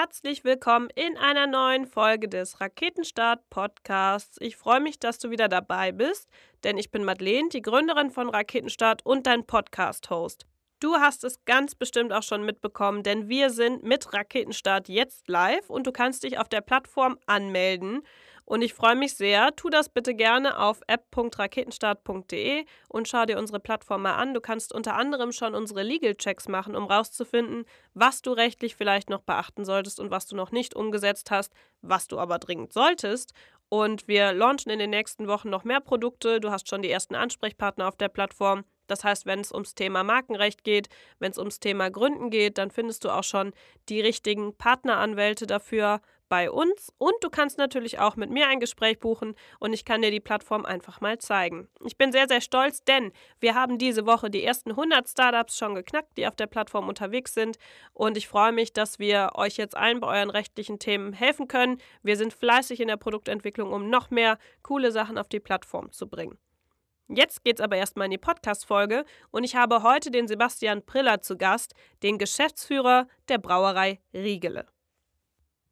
herzlich willkommen in einer neuen Folge des Raketenstart Podcasts. Ich freue mich, dass du wieder dabei bist, denn ich bin Madeleine, die Gründerin von Raketenstart und dein Podcast-Host. Du hast es ganz bestimmt auch schon mitbekommen, denn wir sind mit Raketenstart jetzt live und du kannst dich auf der Plattform anmelden. Und ich freue mich sehr. Tu das bitte gerne auf app.raketenstart.de und schau dir unsere Plattform mal an. Du kannst unter anderem schon unsere Legal Checks machen, um rauszufinden, was du rechtlich vielleicht noch beachten solltest und was du noch nicht umgesetzt hast, was du aber dringend solltest. Und wir launchen in den nächsten Wochen noch mehr Produkte. Du hast schon die ersten Ansprechpartner auf der Plattform. Das heißt, wenn es ums Thema Markenrecht geht, wenn es ums Thema Gründen geht, dann findest du auch schon die richtigen Partneranwälte dafür, bei uns und du kannst natürlich auch mit mir ein Gespräch buchen und ich kann dir die Plattform einfach mal zeigen. Ich bin sehr, sehr stolz, denn wir haben diese Woche die ersten 100 Startups schon geknackt, die auf der Plattform unterwegs sind und ich freue mich, dass wir euch jetzt allen bei euren rechtlichen Themen helfen können. Wir sind fleißig in der Produktentwicklung, um noch mehr coole Sachen auf die Plattform zu bringen. Jetzt geht's aber erstmal in die Podcast-Folge und ich habe heute den Sebastian Priller zu Gast, den Geschäftsführer der Brauerei Riegele.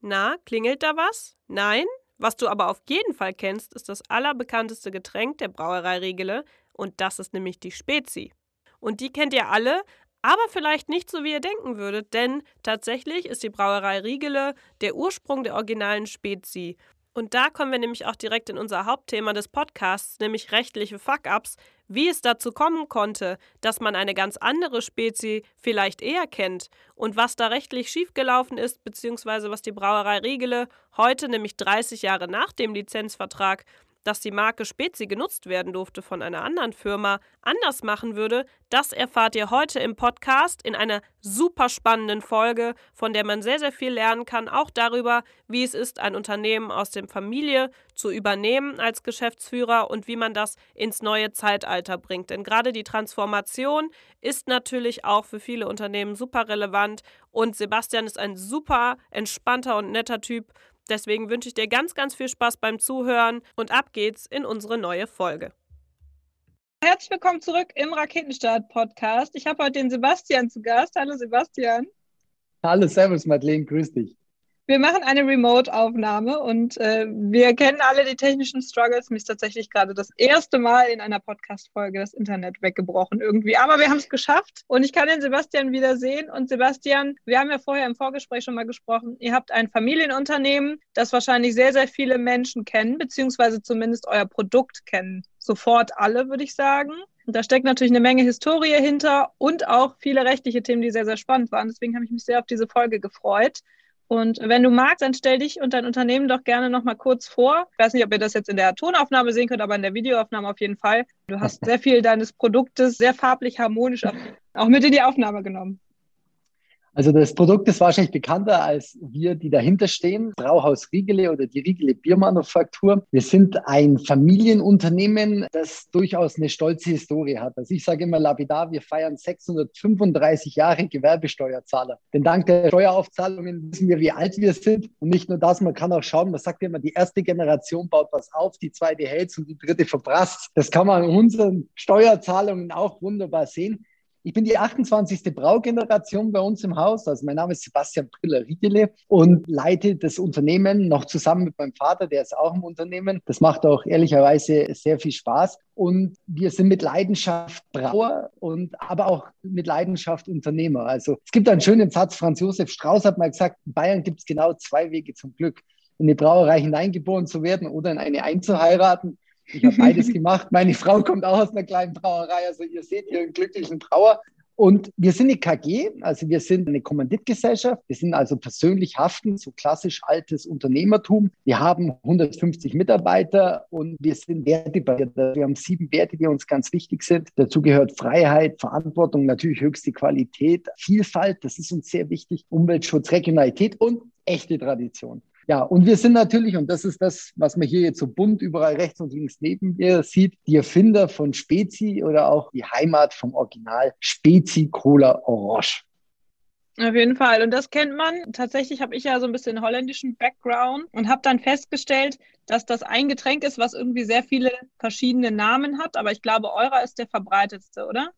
Na, klingelt da was? Nein? Was du aber auf jeden Fall kennst, ist das allerbekannteste Getränk der Brauerei Riegele und das ist nämlich die Spezi. Und die kennt ihr alle, aber vielleicht nicht so, wie ihr denken würdet, denn tatsächlich ist die Brauerei Riegele der Ursprung der originalen Spezi. Und da kommen wir nämlich auch direkt in unser Hauptthema des Podcasts, nämlich rechtliche Fuck-ups, wie es dazu kommen konnte, dass man eine ganz andere Spezie vielleicht eher kennt und was da rechtlich schiefgelaufen ist, beziehungsweise was die Brauerei Riegele heute, nämlich 30 Jahre nach dem Lizenzvertrag, dass die Marke Spezi genutzt werden durfte von einer anderen Firma, anders machen würde, das erfahrt ihr heute im Podcast in einer super spannenden Folge, von der man sehr, sehr viel lernen kann, auch darüber, wie es ist, ein Unternehmen aus der Familie zu übernehmen als Geschäftsführer und wie man das ins neue Zeitalter bringt. Denn gerade die Transformation ist natürlich auch für viele Unternehmen super relevant und Sebastian ist ein super entspannter und netter Typ, Deswegen wünsche ich dir ganz, ganz viel Spaß beim Zuhören und ab geht's in unsere neue Folge. Herzlich willkommen zurück im Raketenstart-Podcast. Ich habe heute den Sebastian zu Gast. Hallo Sebastian. Hallo, Servus Madeleine, grüß dich. Wir machen eine Remote-Aufnahme und äh, wir kennen alle die technischen Struggles. Mir ist tatsächlich gerade das erste Mal in einer Podcast-Folge das Internet weggebrochen irgendwie. Aber wir haben es geschafft und ich kann den Sebastian wieder sehen. Und Sebastian, wir haben ja vorher im Vorgespräch schon mal gesprochen. Ihr habt ein Familienunternehmen, das wahrscheinlich sehr, sehr viele Menschen kennen, beziehungsweise zumindest euer Produkt kennen. Sofort alle, würde ich sagen. Und da steckt natürlich eine Menge Historie hinter und auch viele rechtliche Themen, die sehr, sehr spannend waren. Deswegen habe ich mich sehr auf diese Folge gefreut. Und wenn du magst, dann stell dich und dein Unternehmen doch gerne noch mal kurz vor. Ich weiß nicht, ob ihr das jetzt in der Tonaufnahme sehen könnt, aber in der Videoaufnahme auf jeden Fall. Du hast sehr viel deines Produktes sehr farblich harmonisch auch mit in die Aufnahme genommen. Also das Produkt ist wahrscheinlich bekannter als wir, die dahinter stehen. Brauhaus Riegele oder die Riegele Biermanufaktur. Wir sind ein Familienunternehmen, das durchaus eine stolze Historie hat. Also ich sage immer lapidar, wir feiern 635 Jahre Gewerbesteuerzahler. Denn dank der Steueraufzahlungen wissen wir, wie alt wir sind. Und nicht nur das, man kann auch schauen, man sagt immer, die erste Generation baut was auf, die zweite hält und die dritte verprasst. Das kann man in unseren Steuerzahlungen auch wunderbar sehen. Ich bin die 28. Braugeneration bei uns im Haus. Also mein Name ist Sebastian Briller-Riegele und leite das Unternehmen noch zusammen mit meinem Vater, der ist auch im Unternehmen. Das macht auch ehrlicherweise sehr viel Spaß. Und wir sind mit Leidenschaft Brauer und aber auch mit Leidenschaft Unternehmer. Also es gibt einen schönen Satz, Franz Josef Strauß hat mal gesagt, in Bayern gibt es genau zwei Wege zum Glück. In die Brauerei hineingeboren zu werden oder in eine einzuheiraten. Ich habe beides gemacht. Meine Frau kommt auch aus einer kleinen Brauerei. Also ihr seht hier einen glücklichen Brauer. Und wir sind eine KG, also wir sind eine Kommanditgesellschaft. Wir sind also persönlich haften, so klassisch altes Unternehmertum. Wir haben 150 Mitarbeiter und wir sind wertebasiert. Wir haben sieben Werte, die uns ganz wichtig sind. Dazu gehört Freiheit, Verantwortung, natürlich höchste Qualität, Vielfalt, das ist uns sehr wichtig, Umweltschutz, Regionalität und echte Tradition. Ja, und wir sind natürlich, und das ist das, was man hier jetzt so bunt überall rechts und links neben mir sieht, die Erfinder von Spezi oder auch die Heimat vom Original Spezi Cola Orange. Auf jeden Fall. Und das kennt man. Tatsächlich habe ich ja so ein bisschen holländischen Background und habe dann festgestellt, dass das ein Getränk ist, was irgendwie sehr viele verschiedene Namen hat. Aber ich glaube, eurer ist der verbreitetste, oder?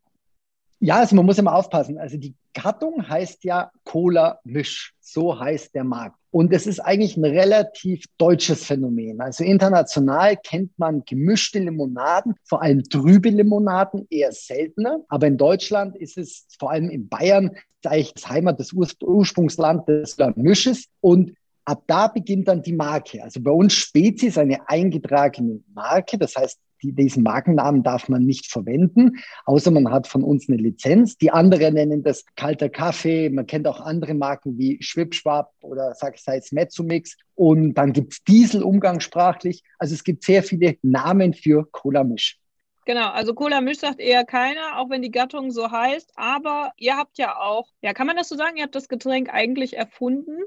Ja, also man muss immer aufpassen. Also die Gattung heißt ja Cola Misch. So heißt der Markt. Und es ist eigentlich ein relativ deutsches Phänomen. Also international kennt man gemischte Limonaden, vor allem trübe Limonaden, eher seltener. Aber in Deutschland ist es vor allem in Bayern eigentlich das Heimat des Ur Ursprungsland des Misches. Und ab da beginnt dann die Marke. Also bei uns Spezies eine eingetragene Marke. Das heißt, die, diesen Markennamen darf man nicht verwenden, außer man hat von uns eine Lizenz. Die anderen nennen das kalter Kaffee. Man kennt auch andere Marken wie Schwipschwab oder sag ich es Mezzomix. Und dann gibt es Diesel umgangssprachlich. Also es gibt sehr viele Namen für Cola-Misch. Genau, also Cola Misch sagt eher keiner, auch wenn die Gattung so heißt. Aber ihr habt ja auch, ja, kann man das so sagen? Ihr habt das Getränk eigentlich erfunden?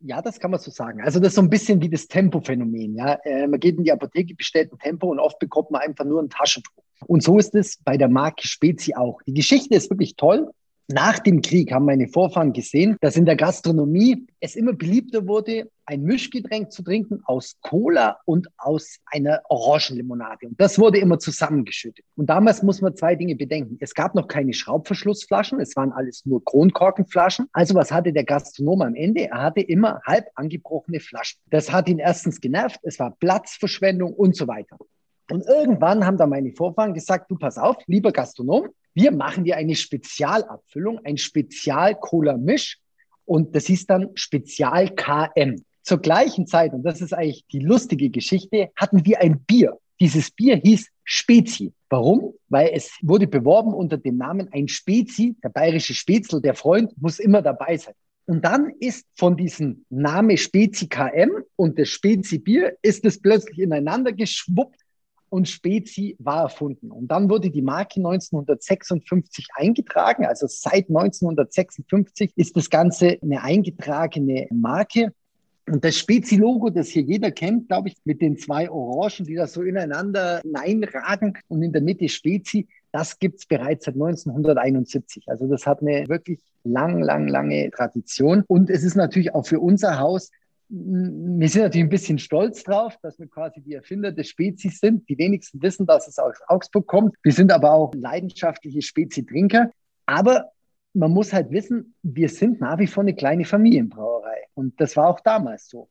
Ja, das kann man so sagen. Also das ist so ein bisschen wie das Tempo-Phänomen. Ja? Äh, man geht in die Apotheke, bestellt ein Tempo und oft bekommt man einfach nur ein Taschentuch. Und so ist es bei der Marke Spezi auch. Die Geschichte ist wirklich toll. Nach dem Krieg haben meine Vorfahren gesehen, dass in der Gastronomie es immer beliebter wurde, ein Mischgetränk zu trinken aus Cola und aus einer Orangenlimonade. Und das wurde immer zusammengeschüttet. Und damals muss man zwei Dinge bedenken. Es gab noch keine Schraubverschlussflaschen, es waren alles nur Kronkorkenflaschen. Also was hatte der Gastronom am Ende? Er hatte immer halb angebrochene Flaschen. Das hat ihn erstens genervt, es war Platzverschwendung und so weiter. Und irgendwann haben da meine Vorfahren gesagt, du pass auf, lieber Gastronom, wir machen dir eine Spezialabfüllung, ein Spezial-Cola-Misch und das ist dann Spezial-KM. Zur gleichen Zeit, und das ist eigentlich die lustige Geschichte, hatten wir ein Bier. Dieses Bier hieß Spezi. Warum? Weil es wurde beworben unter dem Namen ein Spezi, der bayerische Spätzl, der Freund, muss immer dabei sein. Und dann ist von diesem Name Spezi KM und das Spezi Bier ist es plötzlich ineinander geschwuppt und Spezi war erfunden. Und dann wurde die Marke 1956 eingetragen. Also seit 1956 ist das Ganze eine eingetragene Marke. Und das Spezi-Logo, das hier jeder kennt, glaube ich, mit den zwei Orangen, die da so ineinander hineinragen und in der Mitte Spezi, das gibt es bereits seit 1971. Also das hat eine wirklich lang, lang, lange Tradition. Und es ist natürlich auch für unser Haus wir sind natürlich ein bisschen stolz drauf, dass wir quasi die Erfinder des Spezies sind. Die wenigsten wissen, dass es aus Augsburg kommt. Wir sind aber auch leidenschaftliche Spezi-Trinker. Aber man muss halt wissen, wir sind nach wie vor eine kleine Familienbrauerei. Und das war auch damals so.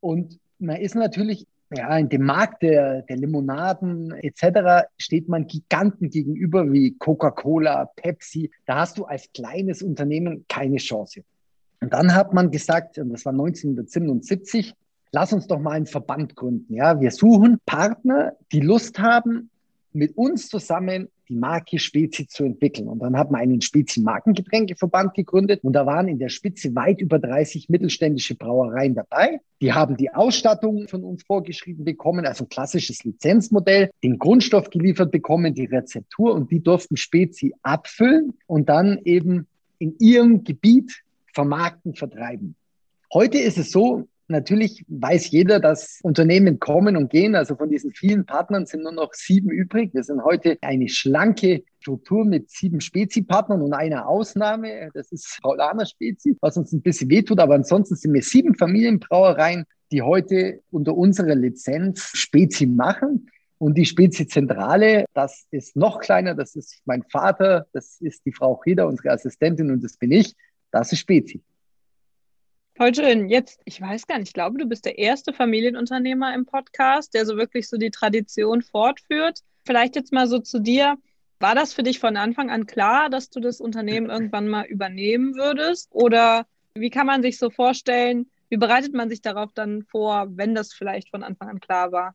Und man ist natürlich, ja, in dem Markt der, der Limonaden etc. steht man Giganten gegenüber wie Coca-Cola, Pepsi. Da hast du als kleines Unternehmen keine Chance. Und dann hat man gesagt, und das war 1977, lass uns doch mal einen Verband gründen. Ja, wir suchen Partner, die Lust haben, mit uns zusammen die Marke Spezi zu entwickeln. Und dann hat man einen Spezi-Markengetränkeverband gegründet und da waren in der Spitze weit über 30 mittelständische Brauereien dabei. Die haben die Ausstattung von uns vorgeschrieben bekommen, also ein klassisches Lizenzmodell, den Grundstoff geliefert bekommen, die Rezeptur und die durften Spezi abfüllen und dann eben in ihrem Gebiet vermarkten, vertreiben. Heute ist es so, natürlich weiß jeder, dass Unternehmen kommen und gehen. Also von diesen vielen Partnern sind nur noch sieben übrig. Wir sind heute eine schlanke Struktur mit sieben Spezi-Partnern und einer Ausnahme. Das ist Paulaner Spezi, was uns ein bisschen wehtut. Aber ansonsten sind wir sieben Familienbrauereien, die heute unter unserer Lizenz Spezi machen. Und die Spezi-Zentrale, das ist noch kleiner, das ist mein Vater, das ist die Frau Frieder, unsere Assistentin und das bin ich. Das ist Spezi. Voll schön. Jetzt, ich weiß gar nicht, ich glaube, du bist der erste Familienunternehmer im Podcast, der so wirklich so die Tradition fortführt. Vielleicht jetzt mal so zu dir. War das für dich von Anfang an klar, dass du das Unternehmen irgendwann mal übernehmen würdest? Oder wie kann man sich so vorstellen, wie bereitet man sich darauf dann vor, wenn das vielleicht von Anfang an klar war?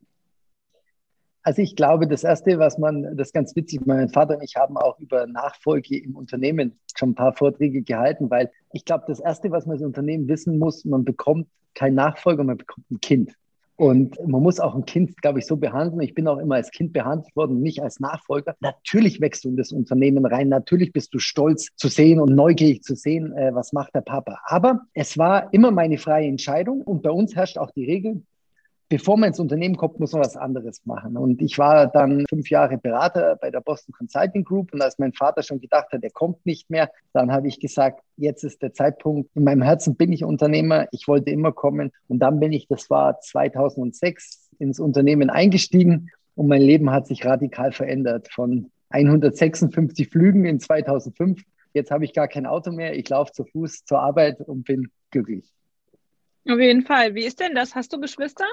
Also ich glaube, das Erste, was man, das ist ganz witzig, mein Vater und ich haben auch über Nachfolge im Unternehmen schon ein paar Vorträge gehalten, weil ich glaube, das Erste, was man als Unternehmen wissen muss, man bekommt kein Nachfolger, man bekommt ein Kind. Und man muss auch ein Kind, glaube ich, so behandeln. Ich bin auch immer als Kind behandelt worden, nicht als Nachfolger. Natürlich wächst du in das Unternehmen rein. Natürlich bist du stolz zu sehen und neugierig zu sehen, äh, was macht der Papa. Aber es war immer meine freie Entscheidung. Und bei uns herrscht auch die Regel, bevor man ins Unternehmen kommt, muss man was anderes machen. Und ich war dann fünf Jahre Berater bei der Boston Consulting Group. Und als mein Vater schon gedacht hat, er kommt nicht mehr, dann habe ich gesagt, jetzt ist der Zeitpunkt. In meinem Herzen bin ich Unternehmer. Ich wollte immer kommen. Und dann bin ich, das war 2006, ins Unternehmen eingestiegen. Und mein Leben hat sich radikal verändert. Von 156 Flügen in 2005. Jetzt habe ich gar kein Auto mehr. Ich laufe zu Fuß zur Arbeit und bin glücklich. Auf jeden Fall. Wie ist denn das? Hast du Geschwister?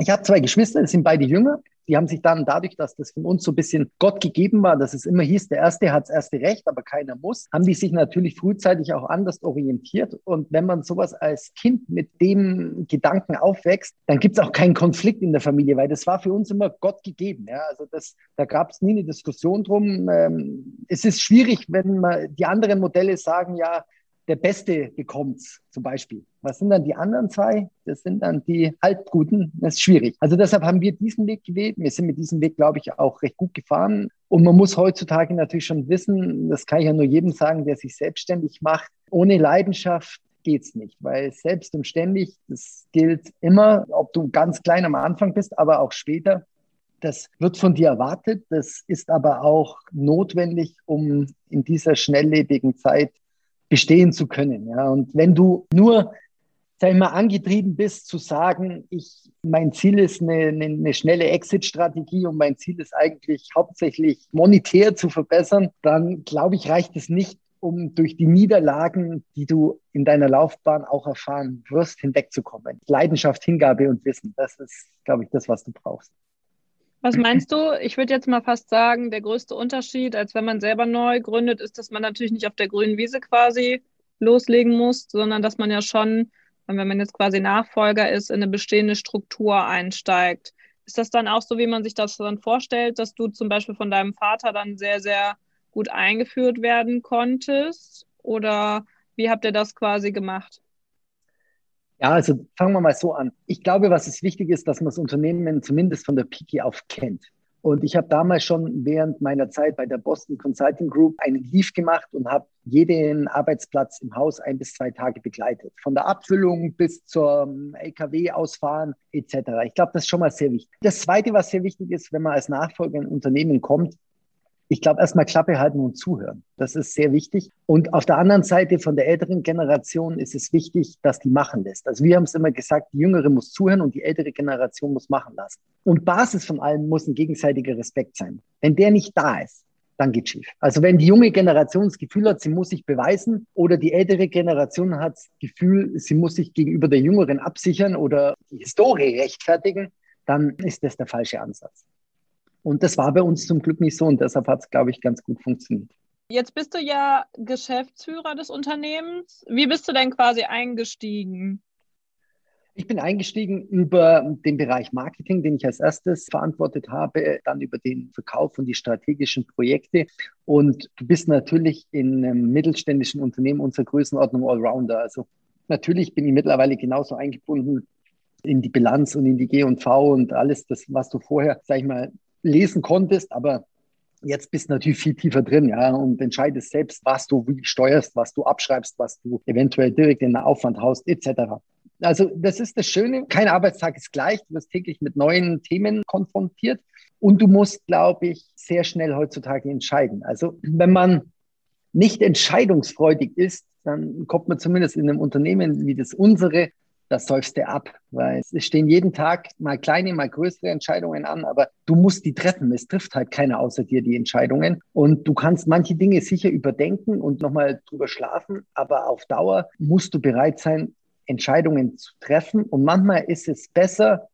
Ich habe zwei Geschwister, das sind beide jünger. Die haben sich dann dadurch, dass das von uns so ein bisschen Gott gegeben war, dass es immer hieß, der Erste hat das erste Recht, aber keiner muss, haben die sich natürlich frühzeitig auch anders orientiert. Und wenn man sowas als Kind mit dem Gedanken aufwächst, dann gibt es auch keinen Konflikt in der Familie, weil das war für uns immer Gott gegeben. Ja? Also das, da gab es nie eine Diskussion drum. Ähm, es ist schwierig, wenn man die anderen Modelle sagen, ja, der Beste bekommt zum Beispiel. Was sind dann die anderen zwei? Das sind dann die Halbguten. Das ist schwierig. Also deshalb haben wir diesen Weg gewählt. Wir sind mit diesem Weg, glaube ich, auch recht gut gefahren. Und man muss heutzutage natürlich schon wissen, das kann ich ja nur jedem sagen, der sich selbstständig macht, ohne Leidenschaft geht es nicht, weil selbst und ständig, das gilt immer, ob du ganz klein am Anfang bist, aber auch später. Das wird von dir erwartet. Das ist aber auch notwendig, um in dieser schnelllebigen Zeit bestehen zu können. Ja. Und wenn du nur sag ich mal, angetrieben bist zu sagen, ich, mein Ziel ist eine, eine, eine schnelle Exit-Strategie und mein Ziel ist eigentlich hauptsächlich monetär zu verbessern, dann glaube ich, reicht es nicht, um durch die Niederlagen, die du in deiner Laufbahn auch erfahren wirst, hinwegzukommen. Leidenschaft, Hingabe und Wissen, das ist, glaube ich, das, was du brauchst. Was meinst du? Ich würde jetzt mal fast sagen, der größte Unterschied, als wenn man selber neu gründet, ist, dass man natürlich nicht auf der grünen Wiese quasi loslegen muss, sondern dass man ja schon, wenn man jetzt quasi Nachfolger ist, in eine bestehende Struktur einsteigt. Ist das dann auch so, wie man sich das dann vorstellt, dass du zum Beispiel von deinem Vater dann sehr, sehr gut eingeführt werden konntest? Oder wie habt ihr das quasi gemacht? Ja, also fangen wir mal so an. Ich glaube, was es wichtig ist, dass man das Unternehmen zumindest von der Piki auf kennt. Und ich habe damals schon während meiner Zeit bei der Boston Consulting Group einen Leave gemacht und habe jeden Arbeitsplatz im Haus ein bis zwei Tage begleitet. Von der Abfüllung bis zum LKW-Ausfahren etc. Ich glaube, das ist schon mal sehr wichtig. Das Zweite, was sehr wichtig ist, wenn man als Nachfolger in ein Unternehmen kommt, ich glaube, erstmal Klappe halten und zuhören. Das ist sehr wichtig. Und auf der anderen Seite von der älteren Generation ist es wichtig, dass die machen lässt. Also wir haben es immer gesagt, die jüngere muss zuhören und die ältere Generation muss machen lassen. Und Basis von allem muss ein gegenseitiger Respekt sein. Wenn der nicht da ist, dann geht schief. Also wenn die junge Generation das Gefühl hat, sie muss sich beweisen oder die ältere Generation hat das Gefühl, sie muss sich gegenüber der jüngeren absichern oder die Historie rechtfertigen, dann ist das der falsche Ansatz. Und das war bei uns zum Glück nicht so und deshalb hat es, glaube ich, ganz gut funktioniert. Jetzt bist du ja Geschäftsführer des Unternehmens. Wie bist du denn quasi eingestiegen? Ich bin eingestiegen über den Bereich Marketing, den ich als erstes verantwortet habe, dann über den Verkauf und die strategischen Projekte. Und du bist natürlich in einem mittelständischen Unternehmen unserer Größenordnung Allrounder. Also natürlich bin ich mittlerweile genauso eingebunden in die Bilanz und in die G&V und alles das, was du vorher, sag ich mal, lesen konntest, aber jetzt bist du natürlich viel tiefer drin, ja, und entscheidest selbst, was du wie steuerst, was du abschreibst, was du eventuell direkt in den Aufwand haust, etc. Also das ist das Schöne. Kein Arbeitstag ist gleich. Du wirst täglich mit neuen Themen konfrontiert und du musst, glaube ich, sehr schnell heutzutage entscheiden. Also wenn man nicht entscheidungsfreudig ist, dann kommt man zumindest in einem Unternehmen wie das unsere das säufst du ab, weil es stehen jeden Tag mal kleine, mal größere Entscheidungen an, aber du musst die treffen. Es trifft halt keiner außer dir die Entscheidungen und du kannst manche Dinge sicher überdenken und nochmal drüber schlafen, aber auf Dauer musst du bereit sein, Entscheidungen zu treffen und manchmal ist es besser,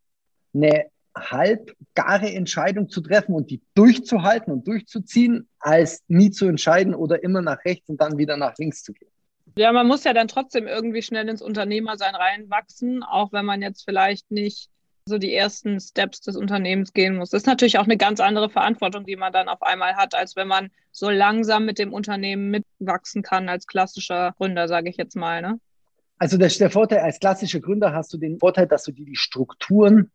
eine halbgare Entscheidung zu treffen und die durchzuhalten und durchzuziehen, als nie zu entscheiden oder immer nach rechts und dann wieder nach links zu gehen. Ja, man muss ja dann trotzdem irgendwie schnell ins Unternehmersein reinwachsen, auch wenn man jetzt vielleicht nicht so die ersten Steps des Unternehmens gehen muss. Das ist natürlich auch eine ganz andere Verantwortung, die man dann auf einmal hat, als wenn man so langsam mit dem Unternehmen mitwachsen kann als klassischer Gründer, sage ich jetzt mal. Ne? Also das, der Vorteil als klassischer Gründer hast du den Vorteil, dass du dir die Strukturen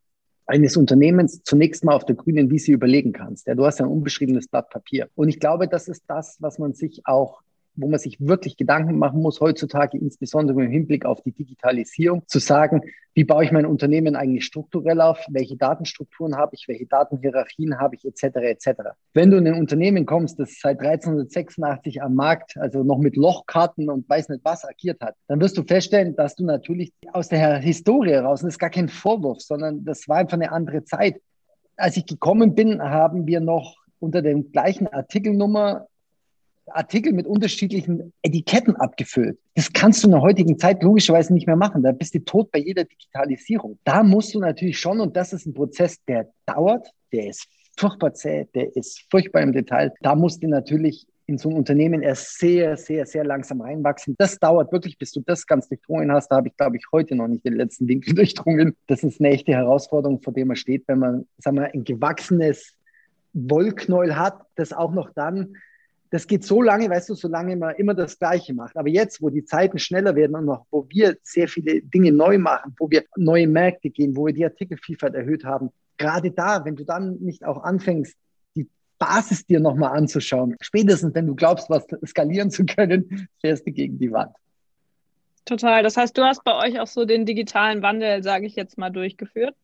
eines Unternehmens zunächst mal auf der grünen Wiese überlegen kannst. Ja, du hast ein unbeschriebenes Blatt Papier. Und ich glaube, das ist das, was man sich auch wo man sich wirklich Gedanken machen muss, heutzutage insbesondere im Hinblick auf die Digitalisierung, zu sagen, wie baue ich mein Unternehmen eigentlich strukturell auf, welche Datenstrukturen habe ich, welche Datenhierarchien habe ich, etc. etc. Wenn du in ein Unternehmen kommst, das seit 1386 am Markt, also noch mit Lochkarten und weiß nicht was agiert hat, dann wirst du feststellen, dass du natürlich aus der Historie heraus, und das ist gar kein Vorwurf, sondern das war einfach eine andere Zeit. Als ich gekommen bin, haben wir noch unter dem gleichen Artikelnummer Artikel mit unterschiedlichen Etiketten abgefüllt. Das kannst du in der heutigen Zeit logischerweise nicht mehr machen. Da bist du tot bei jeder Digitalisierung. Da musst du natürlich schon, und das ist ein Prozess, der dauert, der ist furchtbar zäh, der ist furchtbar im Detail. Da musst du natürlich in so ein Unternehmen erst sehr, sehr, sehr langsam reinwachsen. Das dauert wirklich, bis du das ganz durchdrungen hast. Da habe ich, glaube ich, heute noch nicht den letzten Winkel durchdrungen. Das ist eine echte Herausforderung, vor der man steht, wenn man, sagen wir, ein gewachsenes Wollknäuel hat, das auch noch dann das geht so lange, weißt du, solange man immer das Gleiche macht. Aber jetzt, wo die Zeiten schneller werden und noch, wo wir sehr viele Dinge neu machen, wo wir neue Märkte gehen, wo wir die Artikelvielfalt erhöht haben, gerade da, wenn du dann nicht auch anfängst, die Basis dir nochmal anzuschauen, spätestens wenn du glaubst, was skalieren zu können, fährst du gegen die Wand. Total. Das heißt, du hast bei euch auch so den digitalen Wandel, sage ich jetzt mal, durchgeführt?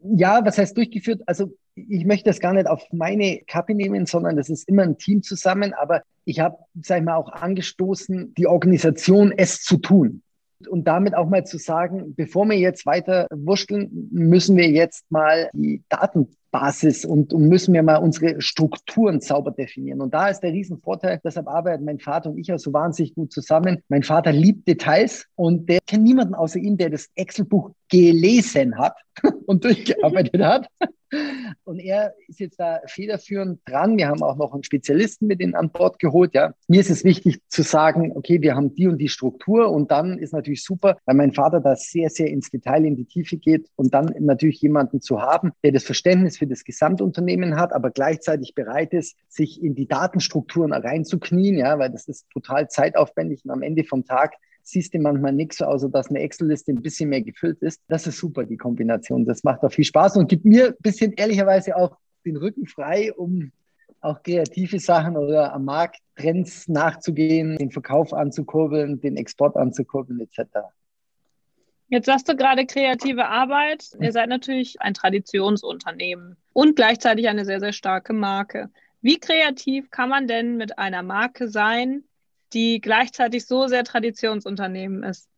Ja, was heißt durchgeführt? Also ich möchte das gar nicht auf meine Kappe nehmen, sondern das ist immer ein Team zusammen. Aber ich habe, sag ich mal, auch angestoßen, die Organisation es zu tun. Und damit auch mal zu sagen, bevor wir jetzt weiter wurschteln, müssen wir jetzt mal die Datenbasis und, und müssen wir mal unsere Strukturen sauber definieren. Und da ist der Riesenvorteil, deshalb arbeiten mein Vater und ich auch so wahnsinnig gut zusammen. Mein Vater liebt Details und der kennt niemanden außer ihm, der das Excel-Buch gelesen hat und durchgearbeitet hat. Und er ist jetzt da federführend dran. Wir haben auch noch einen Spezialisten mit in an Bord geholt. Ja. Mir ist es wichtig zu sagen, okay, wir haben die und die Struktur und dann ist natürlich super, weil mein Vater da sehr, sehr ins Detail, in die Tiefe geht und dann natürlich jemanden zu haben, der das Verständnis für das Gesamtunternehmen hat, aber gleichzeitig bereit ist, sich in die Datenstrukturen reinzuknien, ja, weil das ist total zeitaufwendig und am Ende vom Tag siehst du manchmal nichts, außer dass eine Excel-Liste ein bisschen mehr gefüllt ist. Das ist super, die Kombination. Das macht auch viel Spaß und gibt mir ein bisschen ehrlicherweise auch den Rücken frei, um auch kreative Sachen oder am Markt Trends nachzugehen, den Verkauf anzukurbeln, den Export anzukurbeln etc. Jetzt sagst du gerade kreative Arbeit. Ihr seid natürlich ein Traditionsunternehmen und gleichzeitig eine sehr, sehr starke Marke. Wie kreativ kann man denn mit einer Marke sein, die gleichzeitig so sehr Traditionsunternehmen ist?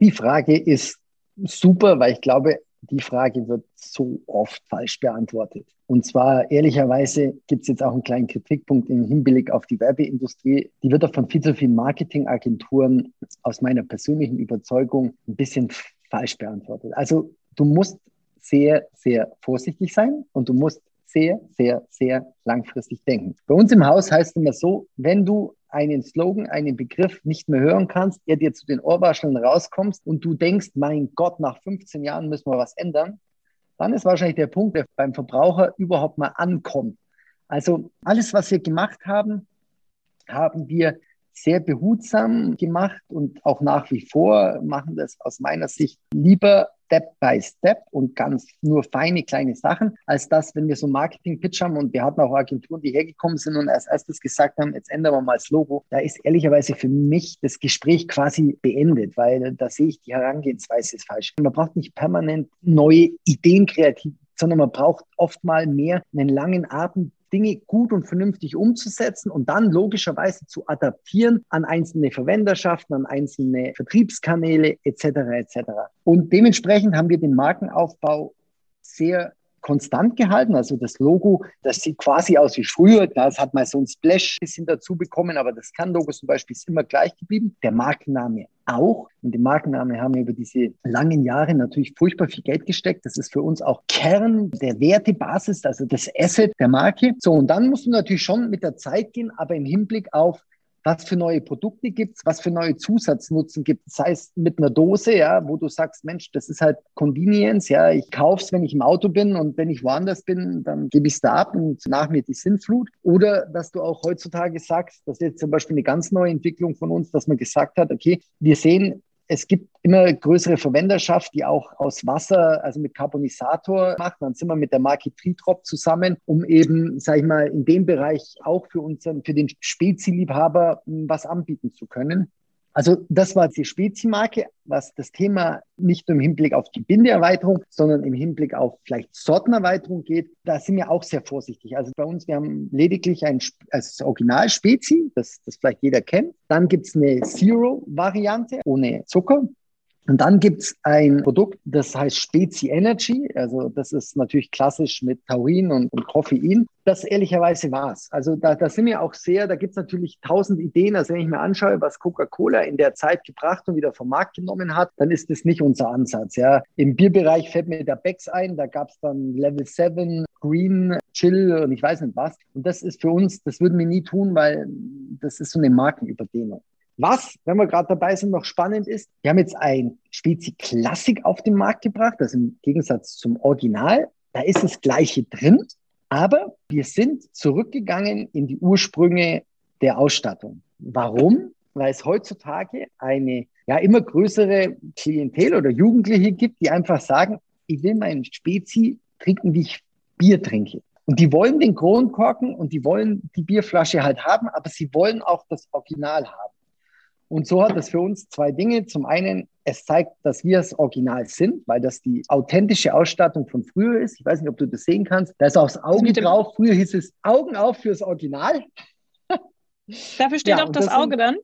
Die Frage ist super, weil ich glaube, die Frage wird so oft falsch beantwortet. Und zwar ehrlicherweise gibt es jetzt auch einen kleinen Kritikpunkt im Hinblick auf die Werbeindustrie. Die wird auch von viel zu vielen Marketingagenturen aus meiner persönlichen Überzeugung ein bisschen falsch beantwortet. Also du musst sehr, sehr vorsichtig sein und du musst sehr, sehr, sehr langfristig denken. Bei uns im Haus heißt es immer so, wenn du einen Slogan, einen Begriff nicht mehr hören kannst, er dir zu den Ohrwascheln rauskommst und du denkst, mein Gott, nach 15 Jahren müssen wir was ändern, dann ist wahrscheinlich der Punkt, der beim Verbraucher überhaupt mal ankommt. Also alles, was wir gemacht haben, haben wir sehr behutsam gemacht und auch nach wie vor machen das aus meiner Sicht lieber Step by Step und ganz nur feine kleine Sachen, als das, wenn wir so einen Marketing-Pitch haben und wir hatten auch Agenturen, die hergekommen sind und als erstes gesagt haben, jetzt ändern wir mal das Logo. Da ist ehrlicherweise für mich das Gespräch quasi beendet, weil da sehe ich die Herangehensweise ist falsch. Man braucht nicht permanent neue Ideen kreativ sondern man braucht oft mal mehr einen langen Atem, Dinge gut und vernünftig umzusetzen und dann logischerweise zu adaptieren an einzelne Verwenderschaften, an einzelne Vertriebskanäle etc. etc. Und dementsprechend haben wir den Markenaufbau sehr konstant gehalten. Also das Logo, das sieht quasi aus wie früher. Das hat mal so ein Splash bisschen dazu bekommen, aber das Kernlogo zum Beispiel ist immer gleich geblieben. Der Markenname auch. Und den Markenname haben wir über diese langen Jahre natürlich furchtbar viel Geld gesteckt. Das ist für uns auch Kern der Wertebasis, also das Asset der Marke. So, und dann musst du natürlich schon mit der Zeit gehen, aber im Hinblick auf was für neue Produkte gibt es, was für neue Zusatznutzen gibt es, sei es mit einer Dose, ja, wo du sagst, Mensch, das ist halt Convenience, ja, ich kaufe es, wenn ich im Auto bin und wenn ich woanders bin, dann gebe ich es da ab und nach mir die Sinnflut. Oder dass du auch heutzutage sagst, das ist jetzt zum Beispiel eine ganz neue Entwicklung von uns, dass man gesagt hat, okay, wir sehen es gibt immer größere Verwenderschaft, die auch aus Wasser, also mit Carbonisator machen. Dann sind wir mit der Marke Tritrop zusammen, um eben, sag ich mal, in dem Bereich auch für unseren, für den Spezi-Liebhaber hm, was anbieten zu können. Also das war die Spezi-Marke, was das Thema nicht nur im Hinblick auf die Bindeerweiterung, sondern im Hinblick auf vielleicht Sortenerweiterung geht. Da sind wir auch sehr vorsichtig. Also bei uns, wir haben lediglich ein also Original Spezi, das, das vielleicht jeder kennt. Dann gibt es eine Zero-Variante ohne Zucker. Und dann gibt es ein Produkt, das heißt Spezi Energy. Also das ist natürlich klassisch mit Taurin und, und Koffein. Das ehrlicherweise war's. Also da, da sind wir auch sehr, da gibt es natürlich tausend Ideen. Also wenn ich mir anschaue, was Coca-Cola in der Zeit gebracht und wieder vom Markt genommen hat, dann ist das nicht unser Ansatz. Ja. Im Bierbereich fällt mir der Becks ein, da gab es dann Level 7, Green, Chill und ich weiß nicht was. Und das ist für uns, das würden wir nie tun, weil das ist so eine Markenüberdehnung. Was, wenn wir gerade dabei sind, noch spannend ist, wir haben jetzt ein Spezi Klassik auf den Markt gebracht, das im Gegensatz zum Original. Da ist das Gleiche drin, aber wir sind zurückgegangen in die Ursprünge der Ausstattung. Warum? Weil es heutzutage eine ja immer größere Klientel oder Jugendliche gibt, die einfach sagen, ich will meinen Spezi trinken, wie ich Bier trinke. Und die wollen den Kronkorken und die wollen die Bierflasche halt haben, aber sie wollen auch das Original haben. Und so hat es für uns zwei Dinge. Zum einen, es zeigt, dass wir das Original sind, weil das die authentische Ausstattung von früher ist. Ich weiß nicht, ob du das sehen kannst. Da ist auch das Auge drauf. Früher hieß es Augen auf fürs Original. Dafür steht ja, auch das, das Auge dann?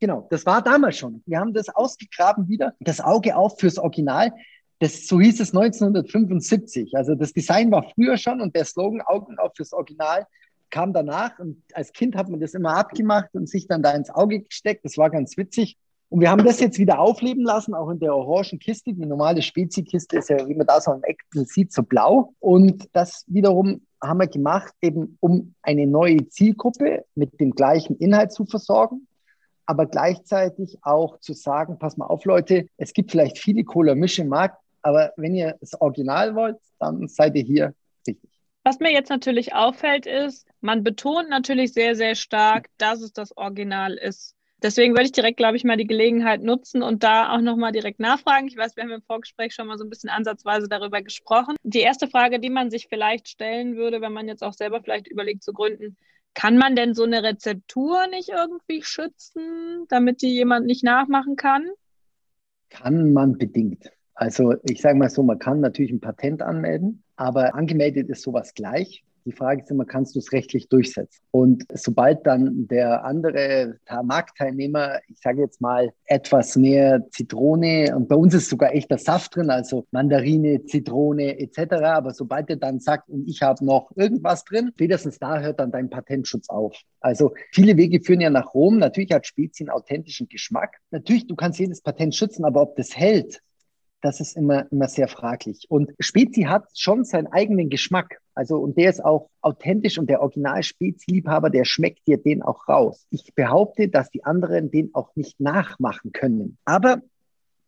Genau, das war damals schon. Wir haben das ausgegraben wieder. Das Auge auf fürs Original. Das, so hieß es 1975. Also das Design war früher schon und der Slogan Augen auf fürs Original kam danach und als Kind hat man das immer abgemacht und sich dann da ins Auge gesteckt. Das war ganz witzig. Und wir haben das jetzt wieder aufleben lassen, auch in der orangen Kiste. Die normale Spezikiste ist ja, wie man da so am Eck sieht, so blau. Und das wiederum haben wir gemacht, eben um eine neue Zielgruppe mit dem gleichen Inhalt zu versorgen, aber gleichzeitig auch zu sagen, pass mal auf, Leute, es gibt vielleicht viele Cola-Mische im Markt, aber wenn ihr das Original wollt, dann seid ihr hier. Was mir jetzt natürlich auffällt, ist, man betont natürlich sehr, sehr stark, dass es das Original ist. Deswegen würde ich direkt, glaube ich, mal die Gelegenheit nutzen und da auch nochmal direkt nachfragen. Ich weiß, wir haben im Vorgespräch schon mal so ein bisschen ansatzweise darüber gesprochen. Die erste Frage, die man sich vielleicht stellen würde, wenn man jetzt auch selber vielleicht überlegt zu gründen, kann man denn so eine Rezeptur nicht irgendwie schützen, damit die jemand nicht nachmachen kann? Kann man bedingt. Also ich sage mal so, man kann natürlich ein Patent anmelden, aber angemeldet ist sowas gleich. Die Frage ist immer, kannst du es rechtlich durchsetzen? Und sobald dann der andere Marktteilnehmer, ich sage jetzt mal, etwas mehr Zitrone, und bei uns ist sogar echter Saft drin, also Mandarine, Zitrone etc., aber sobald er dann sagt, und ich habe noch irgendwas drin, spätestens da hört dann dein Patentschutz auf. Also viele Wege führen ja nach Rom. Natürlich hat Spezi einen authentischen Geschmack. Natürlich, du kannst jedes Patent schützen, aber ob das hält, das ist immer, immer sehr fraglich. Und Spezi hat schon seinen eigenen Geschmack. Also, und der ist auch authentisch und der Original-Spezi-Liebhaber, der schmeckt dir den auch raus. Ich behaupte, dass die anderen den auch nicht nachmachen können. Aber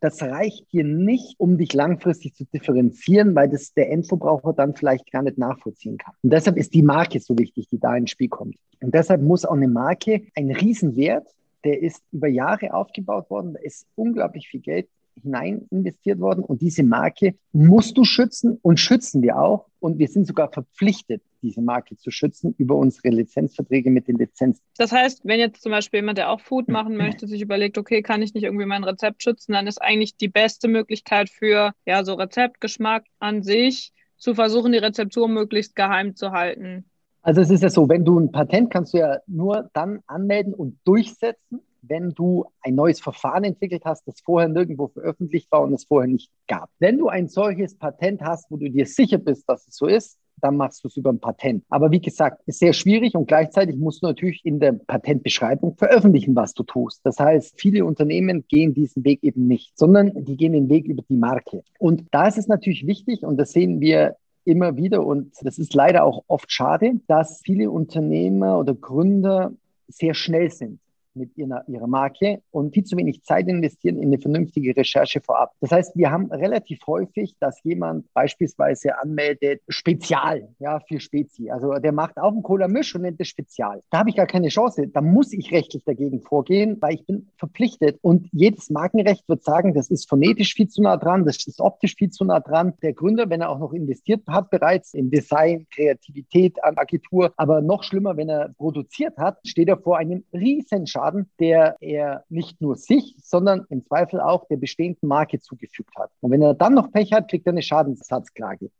das reicht dir nicht, um dich langfristig zu differenzieren, weil das der Endverbraucher dann vielleicht gar nicht nachvollziehen kann. Und deshalb ist die Marke so wichtig, die da ins Spiel kommt. Und deshalb muss auch eine Marke einen Riesenwert, der ist über Jahre aufgebaut worden, da ist unglaublich viel Geld hinein investiert worden und diese Marke musst du schützen und schützen wir auch. Und wir sind sogar verpflichtet, diese Marke zu schützen über unsere Lizenzverträge mit den Lizenzen. Das heißt, wenn jetzt zum Beispiel jemand, der auch Food machen möchte, sich überlegt, okay, kann ich nicht irgendwie mein Rezept schützen, dann ist eigentlich die beste Möglichkeit für ja so Rezeptgeschmack an sich zu versuchen, die Rezeptur möglichst geheim zu halten. Also es ist ja so, wenn du ein Patent kannst du ja nur dann anmelden und durchsetzen, wenn du ein neues Verfahren entwickelt hast, das vorher nirgendwo veröffentlicht war und es vorher nicht gab. Wenn du ein solches Patent hast, wo du dir sicher bist, dass es so ist, dann machst du es über ein Patent. Aber wie gesagt, ist sehr schwierig und gleichzeitig musst du natürlich in der Patentbeschreibung veröffentlichen, was du tust. Das heißt, viele Unternehmen gehen diesen Weg eben nicht, sondern die gehen den Weg über die Marke. Und da ist es natürlich wichtig und das sehen wir immer wieder und das ist leider auch oft schade, dass viele Unternehmer oder Gründer sehr schnell sind mit ihrer, ihrer Marke und viel zu wenig Zeit investieren in eine vernünftige Recherche vorab. Das heißt, wir haben relativ häufig, dass jemand beispielsweise anmeldet, Spezial, ja, für Spezi. Also der macht auch einen Cola-Misch und nennt es Spezial. Da habe ich gar keine Chance. Da muss ich rechtlich dagegen vorgehen, weil ich bin verpflichtet. Und jedes Markenrecht wird sagen, das ist phonetisch viel zu nah dran, das ist optisch viel zu nah dran. Der Gründer, wenn er auch noch investiert hat, bereits in Design, Kreativität, an Agentur, aber noch schlimmer, wenn er produziert hat, steht er vor einem riesen Schaden Schaden, der er nicht nur sich, sondern im Zweifel auch der bestehenden Marke zugefügt hat. Und wenn er dann noch Pech hat, kriegt er eine Schadensersatzklage.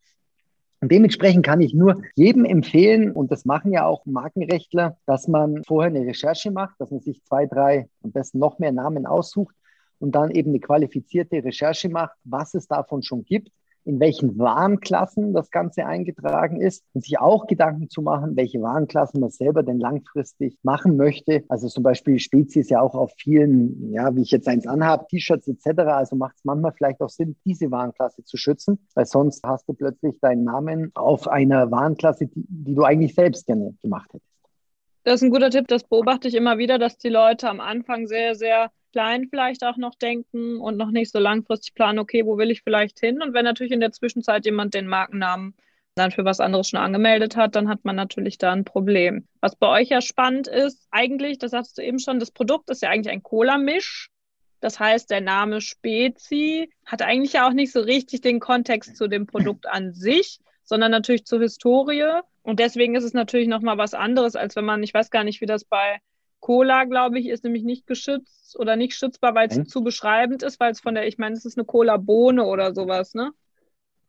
Und dementsprechend kann ich nur jedem empfehlen, und das machen ja auch Markenrechtler, dass man vorher eine Recherche macht, dass man sich zwei, drei, am besten noch mehr Namen aussucht und dann eben eine qualifizierte Recherche macht, was es davon schon gibt in welchen Warenklassen das Ganze eingetragen ist und sich auch Gedanken zu machen, welche Warenklassen man selber denn langfristig machen möchte. Also zum Beispiel Spezies ja auch auf vielen, ja, wie ich jetzt eins anhabe, T-Shirts etc. Also macht es manchmal vielleicht auch Sinn, diese Warenklasse zu schützen, weil sonst hast du plötzlich deinen Namen auf einer Warenklasse, die, die du eigentlich selbst gerne gemacht hättest. Das ist ein guter Tipp, das beobachte ich immer wieder, dass die Leute am Anfang sehr, sehr klein vielleicht auch noch denken und noch nicht so langfristig planen, okay, wo will ich vielleicht hin? Und wenn natürlich in der Zwischenzeit jemand den Markennamen dann für was anderes schon angemeldet hat, dann hat man natürlich da ein Problem. Was bei euch ja spannend ist, eigentlich, das hast du eben schon, das Produkt ist ja eigentlich ein Cola-Misch. Das heißt, der Name Spezi hat eigentlich ja auch nicht so richtig den Kontext zu dem Produkt an sich, sondern natürlich zur Historie. Und deswegen ist es natürlich nochmal was anderes, als wenn man, ich weiß gar nicht, wie das bei Cola, glaube ich, ist nämlich nicht geschützt oder nicht schützbar, weil es zu beschreibend ist, weil es von der, ich meine, es ist eine Cola-Bohne oder sowas, ne?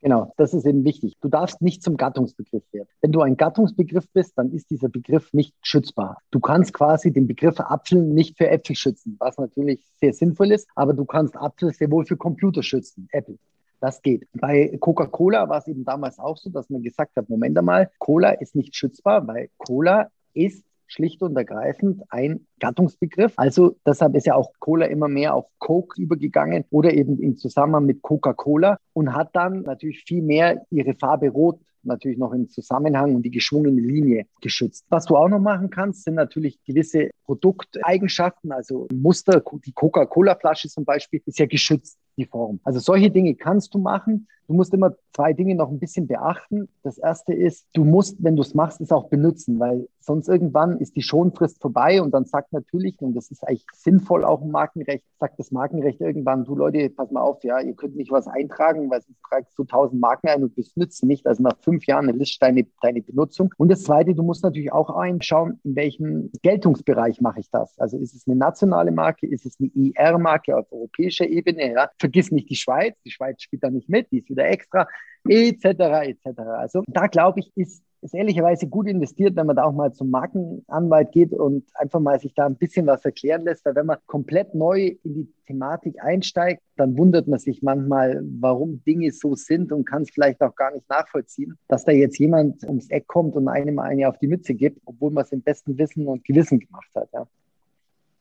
Genau, das ist eben wichtig. Du darfst nicht zum Gattungsbegriff werden. Wenn du ein Gattungsbegriff bist, dann ist dieser Begriff nicht schützbar. Du kannst quasi den Begriff Apfel nicht für Äpfel schützen, was natürlich sehr sinnvoll ist, aber du kannst Apfel sehr wohl für Computer schützen, Apple. Das geht. Bei Coca-Cola war es eben damals auch so, dass man gesagt hat, Moment einmal, Cola ist nicht schützbar, weil Cola ist schlicht und ergreifend ein Gattungsbegriff. Also deshalb ist ja auch Cola immer mehr auf Coke übergegangen oder eben im Zusammenhang mit Coca-Cola und hat dann natürlich viel mehr ihre Farbe rot natürlich noch im Zusammenhang und die geschwungene Linie geschützt. Was du auch noch machen kannst, sind natürlich gewisse Produkteigenschaften, also Muster. Die Coca-Cola-Flasche zum Beispiel ist ja geschützt die Form. Also solche Dinge kannst du machen. Du musst immer zwei Dinge noch ein bisschen beachten. Das erste ist, du musst, wenn du es machst, es auch benutzen, weil sonst irgendwann ist die Schonfrist vorbei und dann sagt natürlich, und das ist eigentlich sinnvoll auch im Markenrecht, sagt das Markenrecht irgendwann, du Leute, pass mal auf, ja, ihr könnt nicht was eintragen, weil sonst tragst du tausend Marken ein und das nützt nicht. Also nach fünf Jahren ist deine, deine Benutzung. Und das zweite, du musst natürlich auch einschauen, in welchem Geltungsbereich mache ich das. Also ist es eine nationale Marke, ist es eine IR-Marke auf europäischer Ebene, ja, vergiss nicht die Schweiz, die Schweiz spielt da nicht mit, die ist wieder extra, etc., etc. Also da glaube ich, ist ist ehrlicherweise gut investiert, wenn man da auch mal zum Markenanwalt geht und einfach mal sich da ein bisschen was erklären lässt. Weil wenn man komplett neu in die Thematik einsteigt, dann wundert man sich manchmal, warum Dinge so sind und kann es vielleicht auch gar nicht nachvollziehen, dass da jetzt jemand ums Eck kommt und einem eine auf die Mütze gibt, obwohl man es im besten Wissen und Gewissen gemacht hat. Ja.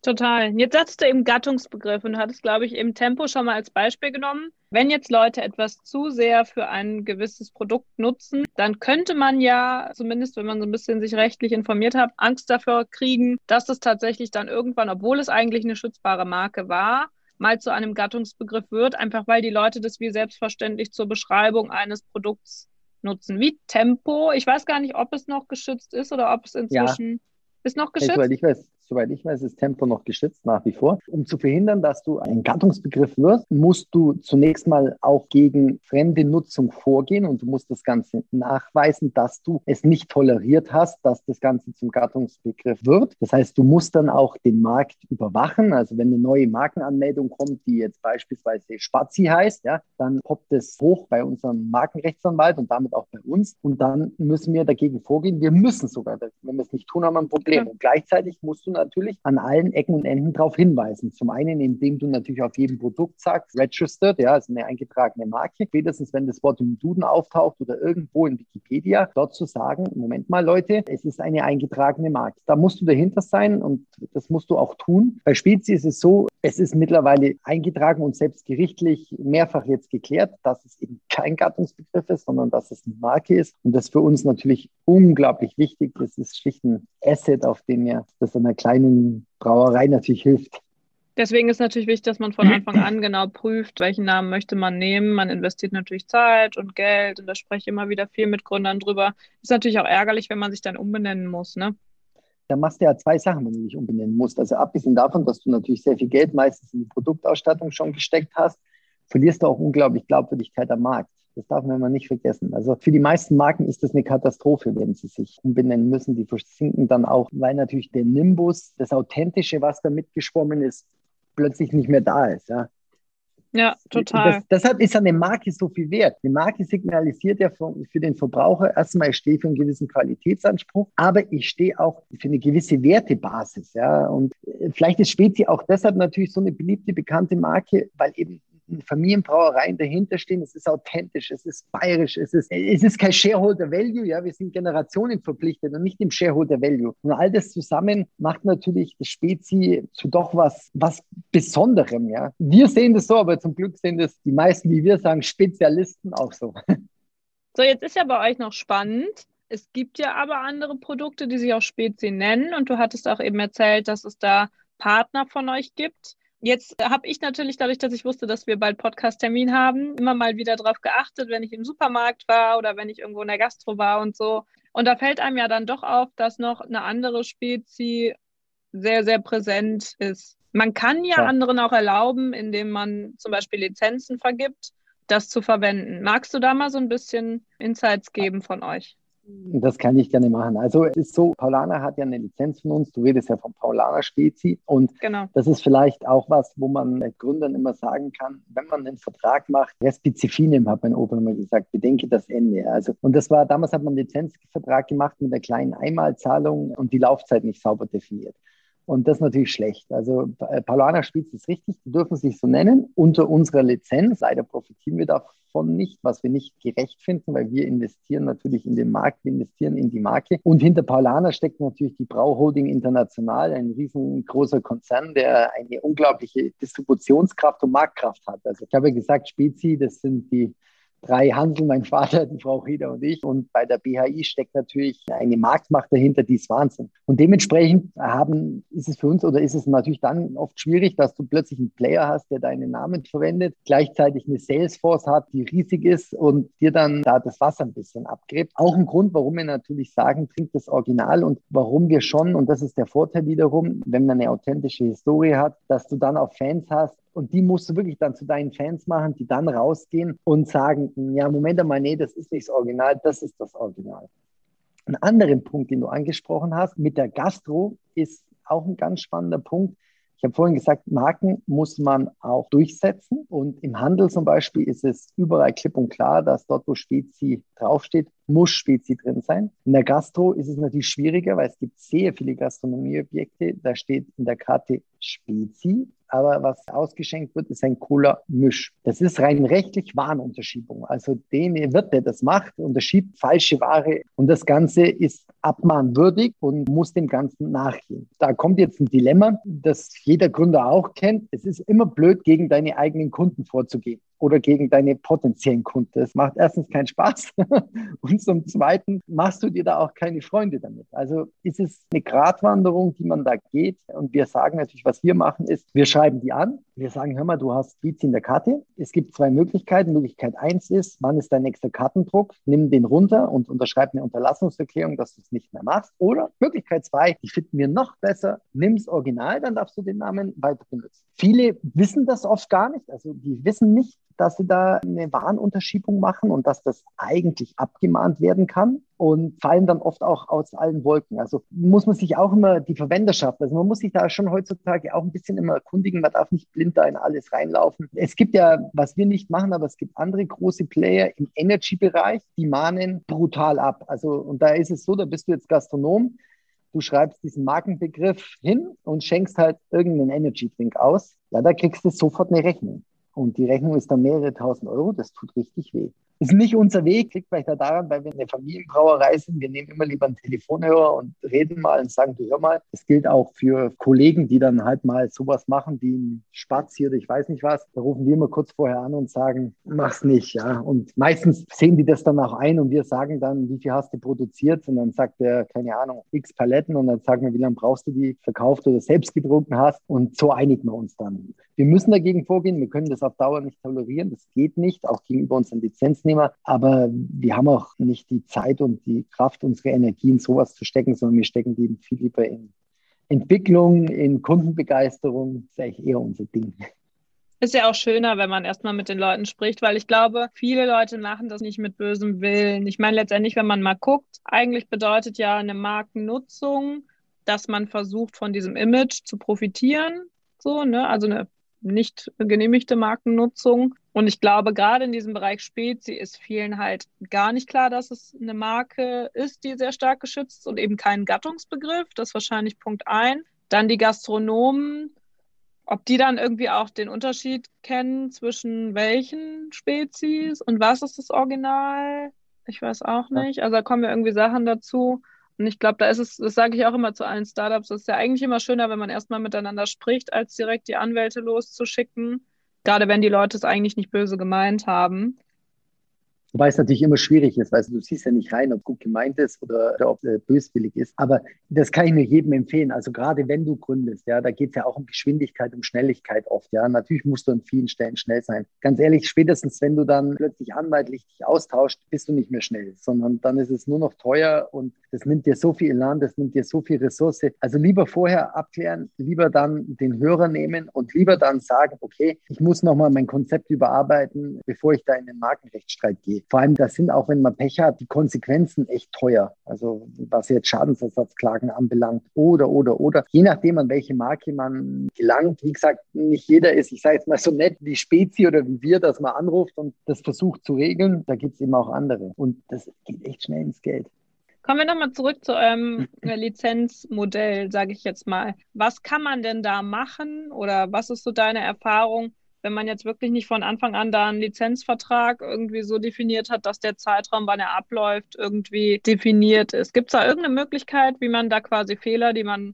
Total. Jetzt sagst du eben Gattungsbegriff und hattest, glaube ich, eben Tempo schon mal als Beispiel genommen. Wenn jetzt Leute etwas zu sehr für ein gewisses Produkt nutzen, dann könnte man ja, zumindest wenn man so ein bisschen sich rechtlich informiert hat, Angst dafür kriegen, dass es tatsächlich dann irgendwann, obwohl es eigentlich eine schützbare Marke war, mal zu einem Gattungsbegriff wird, einfach weil die Leute das wie selbstverständlich zur Beschreibung eines Produkts nutzen. Wie Tempo. Ich weiß gar nicht, ob es noch geschützt ist oder ob es inzwischen ja. ist noch geschützt. Hey, ich weiß, Soweit ich weiß, ist Tempo noch geschützt nach wie vor. Um zu verhindern, dass du ein Gattungsbegriff wirst, musst du zunächst mal auch gegen fremde Nutzung vorgehen und du musst das Ganze nachweisen, dass du es nicht toleriert hast, dass das Ganze zum Gattungsbegriff wird. Das heißt, du musst dann auch den Markt überwachen. Also wenn eine neue Markenanmeldung kommt, die jetzt beispielsweise Spazi heißt, ja, dann poppt es hoch bei unserem Markenrechtsanwalt und damit auch bei uns. Und dann müssen wir dagegen vorgehen. Wir müssen sogar, wenn wir es nicht tun, haben wir ein Problem. Und gleichzeitig musst du natürlich an allen Ecken und Enden darauf hinweisen. Zum einen, indem du natürlich auf jedem Produkt sagst, registered, ja, also eine eingetragene Marke. Spätestens, wenn das Wort im Duden auftaucht oder irgendwo in Wikipedia, dort zu sagen, Moment mal, Leute, es ist eine eingetragene Marke. Da musst du dahinter sein und das musst du auch tun. Bei Spezi ist es so, es ist mittlerweile eingetragen und selbst gerichtlich mehrfach jetzt geklärt, dass es eben kein Gattungsbegriff ist, sondern dass es eine Marke ist. Und das ist für uns natürlich unglaublich wichtig. Das ist schlicht ein Asset, auf dem wir das einer kleinen Brauerei natürlich hilft. Deswegen ist natürlich wichtig, dass man von Anfang an genau prüft, welchen Namen möchte man nehmen. Man investiert natürlich Zeit und Geld und da spreche ich immer wieder viel mit Gründern drüber. Ist natürlich auch ärgerlich, wenn man sich dann umbenennen muss, ne? Da machst du ja zwei Sachen, wenn du dich umbenennen musst. Also abgesehen davon, dass du natürlich sehr viel Geld meistens in die Produktausstattung schon gesteckt hast, verlierst du auch unglaublich Glaubwürdigkeit am Markt. Das darf man immer nicht vergessen. Also für die meisten Marken ist das eine Katastrophe, wenn sie sich umbenennen müssen. Die versinken dann auch, weil natürlich der Nimbus, das Authentische, was da mitgeschwommen ist, plötzlich nicht mehr da ist. Ja. Ja, total. Das, deshalb ist eine Marke so viel wert. Eine Marke signalisiert ja für, für den Verbraucher erstmal, ich stehe für einen gewissen Qualitätsanspruch, aber ich stehe auch für eine gewisse Wertebasis. Ja? Und äh, vielleicht ist Spezi auch deshalb natürlich so eine beliebte, bekannte Marke, weil eben Familienbrauereien dahinter stehen. Es ist authentisch, es ist bayerisch, es ist, es ist kein Shareholder Value. Ja, wir sind Generationen verpflichtet und nicht im Shareholder Value. Und all das zusammen macht natürlich das Spezi zu doch was, was Besonderem. Ja, wir sehen das so, aber zum Glück sehen das die meisten, wie wir sagen, Spezialisten auch so. So, jetzt ist ja bei euch noch spannend. Es gibt ja aber andere Produkte, die sich auch Spezi nennen. Und du hattest auch eben erzählt, dass es da Partner von euch gibt. Jetzt habe ich natürlich, dadurch, dass ich wusste, dass wir bald Podcast-Termin haben, immer mal wieder darauf geachtet, wenn ich im Supermarkt war oder wenn ich irgendwo in der Gastro war und so. Und da fällt einem ja dann doch auf, dass noch eine andere Spezie sehr, sehr präsent ist. Man kann ja, ja. anderen auch erlauben, indem man zum Beispiel Lizenzen vergibt, das zu verwenden. Magst du da mal so ein bisschen Insights geben von euch? Das kann ich gerne machen. Also es ist so, Paulana hat ja eine Lizenz von uns. Du redest ja von Paulana Spezi. Und genau. das ist vielleicht auch was, wo man Gründern immer sagen kann, wenn man einen Vertrag macht, Respizifinem, hat mein Opa immer gesagt, bedenke das Ende. Also, und das war, damals hat man einen Lizenzvertrag gemacht mit einer kleinen Einmalzahlung und die Laufzeit nicht sauber definiert. Und das ist natürlich schlecht. Also äh, Paulana spielt es richtig, die dürfen sich so nennen, unter unserer Lizenz. Leider profitieren wir davon nicht, was wir nicht gerecht finden, weil wir investieren natürlich in den Markt, wir investieren in die Marke. Und hinter Paulana steckt natürlich die Brauholding International, ein riesengroßer Konzern, der eine unglaubliche Distributionskraft und Marktkraft hat. Also ich habe ja gesagt, Spezi, das sind die drei Hansel, mein Vater, die Frau Rieder und ich. Und bei der BHI steckt natürlich eine Marktmacht dahinter, die ist Wahnsinn. Und dementsprechend haben, ist es für uns oder ist es natürlich dann oft schwierig, dass du plötzlich einen Player hast, der deinen Namen verwendet, gleichzeitig eine Salesforce hat, die riesig ist und dir dann da das Wasser ein bisschen abgräbt. Auch ein Grund, warum wir natürlich sagen, trinkt das Original und warum wir schon, und das ist der Vorteil wiederum, wenn man eine authentische Historie hat, dass du dann auch Fans hast, und die musst du wirklich dann zu deinen Fans machen, die dann rausgehen und sagen, ja, Moment einmal, nee, das ist nicht das Original, das ist das Original. Ein anderer Punkt, den du angesprochen hast, mit der Gastro ist auch ein ganz spannender Punkt. Ich habe vorhin gesagt, Marken muss man auch durchsetzen. Und im Handel zum Beispiel ist es überall klipp und klar, dass dort, wo Spezi draufsteht, muss Spezi drin sein. In der Gastro ist es natürlich schwieriger, weil es gibt sehr viele Gastronomieobjekte. Da steht in der Karte Spezi aber was ausgeschenkt wird, ist ein Cola-Misch. Das ist rein rechtlich Warenunterschiebung. Also den Wirt, der das macht, unterschiebt falsche Ware und das Ganze ist abmahnwürdig und muss dem Ganzen nachgehen. Da kommt jetzt ein Dilemma, das jeder Gründer auch kennt. Es ist immer blöd, gegen deine eigenen Kunden vorzugehen oder gegen deine potenziellen Kunden. Das macht erstens keinen Spaß und zum Zweiten machst du dir da auch keine Freunde damit. Also ist es eine Gratwanderung, die man da geht und wir sagen natürlich, was wir machen ist, wir schreiben die an, wir sagen, hör mal, du hast Beats in der Karte. Es gibt zwei Möglichkeiten. Möglichkeit eins ist, wann ist dein nächster Kartendruck? Nimm den runter und unterschreib eine Unterlassungserklärung, dass du es nicht mehr machst. Oder Möglichkeit zwei, die finden wir noch besser, nimm's Original, dann darfst du den Namen weiter benutzen. Viele wissen das oft gar nicht. Also die wissen nicht, dass sie da eine Warnunterschiebung machen und dass das eigentlich abgemahnt werden kann und fallen dann oft auch aus allen Wolken. Also muss man sich auch immer die Verwenderschaft, also man muss sich da schon heutzutage auch ein bisschen immer erkundigen. Man darf nicht blind da in alles reinlaufen. Es gibt ja, was wir nicht machen, aber es gibt andere große Player im Energy-Bereich, die mahnen brutal ab. Also und da ist es so, da bist du jetzt Gastronom, du schreibst diesen Markenbegriff hin und schenkst halt irgendeinen Energy-Drink aus. Ja, da kriegst du sofort eine Rechnung. Und die Rechnung ist dann mehrere tausend Euro. Das tut richtig weh. Ist nicht unser Weg, liegt vielleicht daran, weil wir eine Familienbrauerei sind. Wir nehmen immer lieber einen Telefonhörer und reden mal und sagen, du hör mal. Das gilt auch für Kollegen, die dann halt mal sowas machen wie ein Spatz hier, ich weiß nicht was. Da rufen wir immer kurz vorher an und sagen, mach's nicht, ja. Und meistens sehen die das dann auch ein und wir sagen dann, wie viel hast du produziert? Und dann sagt er, keine Ahnung, x Paletten und dann sagen wir, wie lange brauchst du die verkauft oder selbst getrunken hast? Und so einigen wir uns dann. Wir müssen dagegen vorgehen. Wir können das auf Dauer nicht tolerieren. Das geht nicht, auch gegenüber unseren Lizenznehmern. Aber wir haben auch nicht die Zeit und die Kraft, unsere Energie in sowas zu stecken, sondern wir stecken die viel lieber in Entwicklung, in Kundenbegeisterung. Das ist eigentlich eher unser Ding. Ist ja auch schöner, wenn man erstmal mit den Leuten spricht, weil ich glaube, viele Leute machen das nicht mit bösem Willen. Ich meine, letztendlich, wenn man mal guckt, eigentlich bedeutet ja eine Markennutzung, dass man versucht, von diesem Image zu profitieren. So, ne? Also eine nicht genehmigte Markennutzung. Und ich glaube, gerade in diesem Bereich Spezi ist vielen halt gar nicht klar, dass es eine Marke ist, die sehr stark geschützt ist und eben kein Gattungsbegriff. Das ist wahrscheinlich Punkt ein. Dann die Gastronomen, ob die dann irgendwie auch den Unterschied kennen zwischen welchen Spezies und was ist das Original. Ich weiß auch nicht. Also da kommen ja irgendwie Sachen dazu. Und ich glaube, da ist es, das sage ich auch immer zu allen Startups, es ist ja eigentlich immer schöner, wenn man erstmal miteinander spricht, als direkt die Anwälte loszuschicken. Gerade wenn die Leute es eigentlich nicht böse gemeint haben. Wobei es natürlich immer schwierig ist, weil du siehst ja nicht rein, ob gut gemeint ist oder, oder ob es böswillig ist. Aber das kann ich nur jedem empfehlen. Also gerade wenn du gründest, ja, da geht es ja auch um Geschwindigkeit, um Schnelligkeit oft. Ja, natürlich musst du an vielen Stellen schnell sein. Ganz ehrlich, spätestens wenn du dann plötzlich anwaltlich dich austauscht, bist du nicht mehr schnell, sondern dann ist es nur noch teuer und das nimmt dir so viel Elan, das nimmt dir so viel Ressource. Also lieber vorher abklären, lieber dann den Hörer nehmen und lieber dann sagen, okay, ich muss nochmal mein Konzept überarbeiten, bevor ich da in den Markenrechtsstreit gehe. Vor allem, das sind auch, wenn man Pech hat, die Konsequenzen echt teuer. Also was jetzt Schadensersatzklagen anbelangt oder, oder, oder. Je nachdem, an welche Marke man gelangt. Wie gesagt, nicht jeder ist, ich sage jetzt mal so nett wie Spezi oder wie wir, dass man anruft und das versucht zu regeln. Da gibt es eben auch andere. Und das geht echt schnell ins Geld. Kommen wir nochmal zurück zu eurem Lizenzmodell, sage ich jetzt mal. Was kann man denn da machen oder was ist so deine Erfahrung? Wenn man jetzt wirklich nicht von Anfang an da einen Lizenzvertrag irgendwie so definiert hat, dass der Zeitraum, wann er abläuft, irgendwie definiert ist. Gibt es da irgendeine Möglichkeit, wie man da quasi Fehler, die man,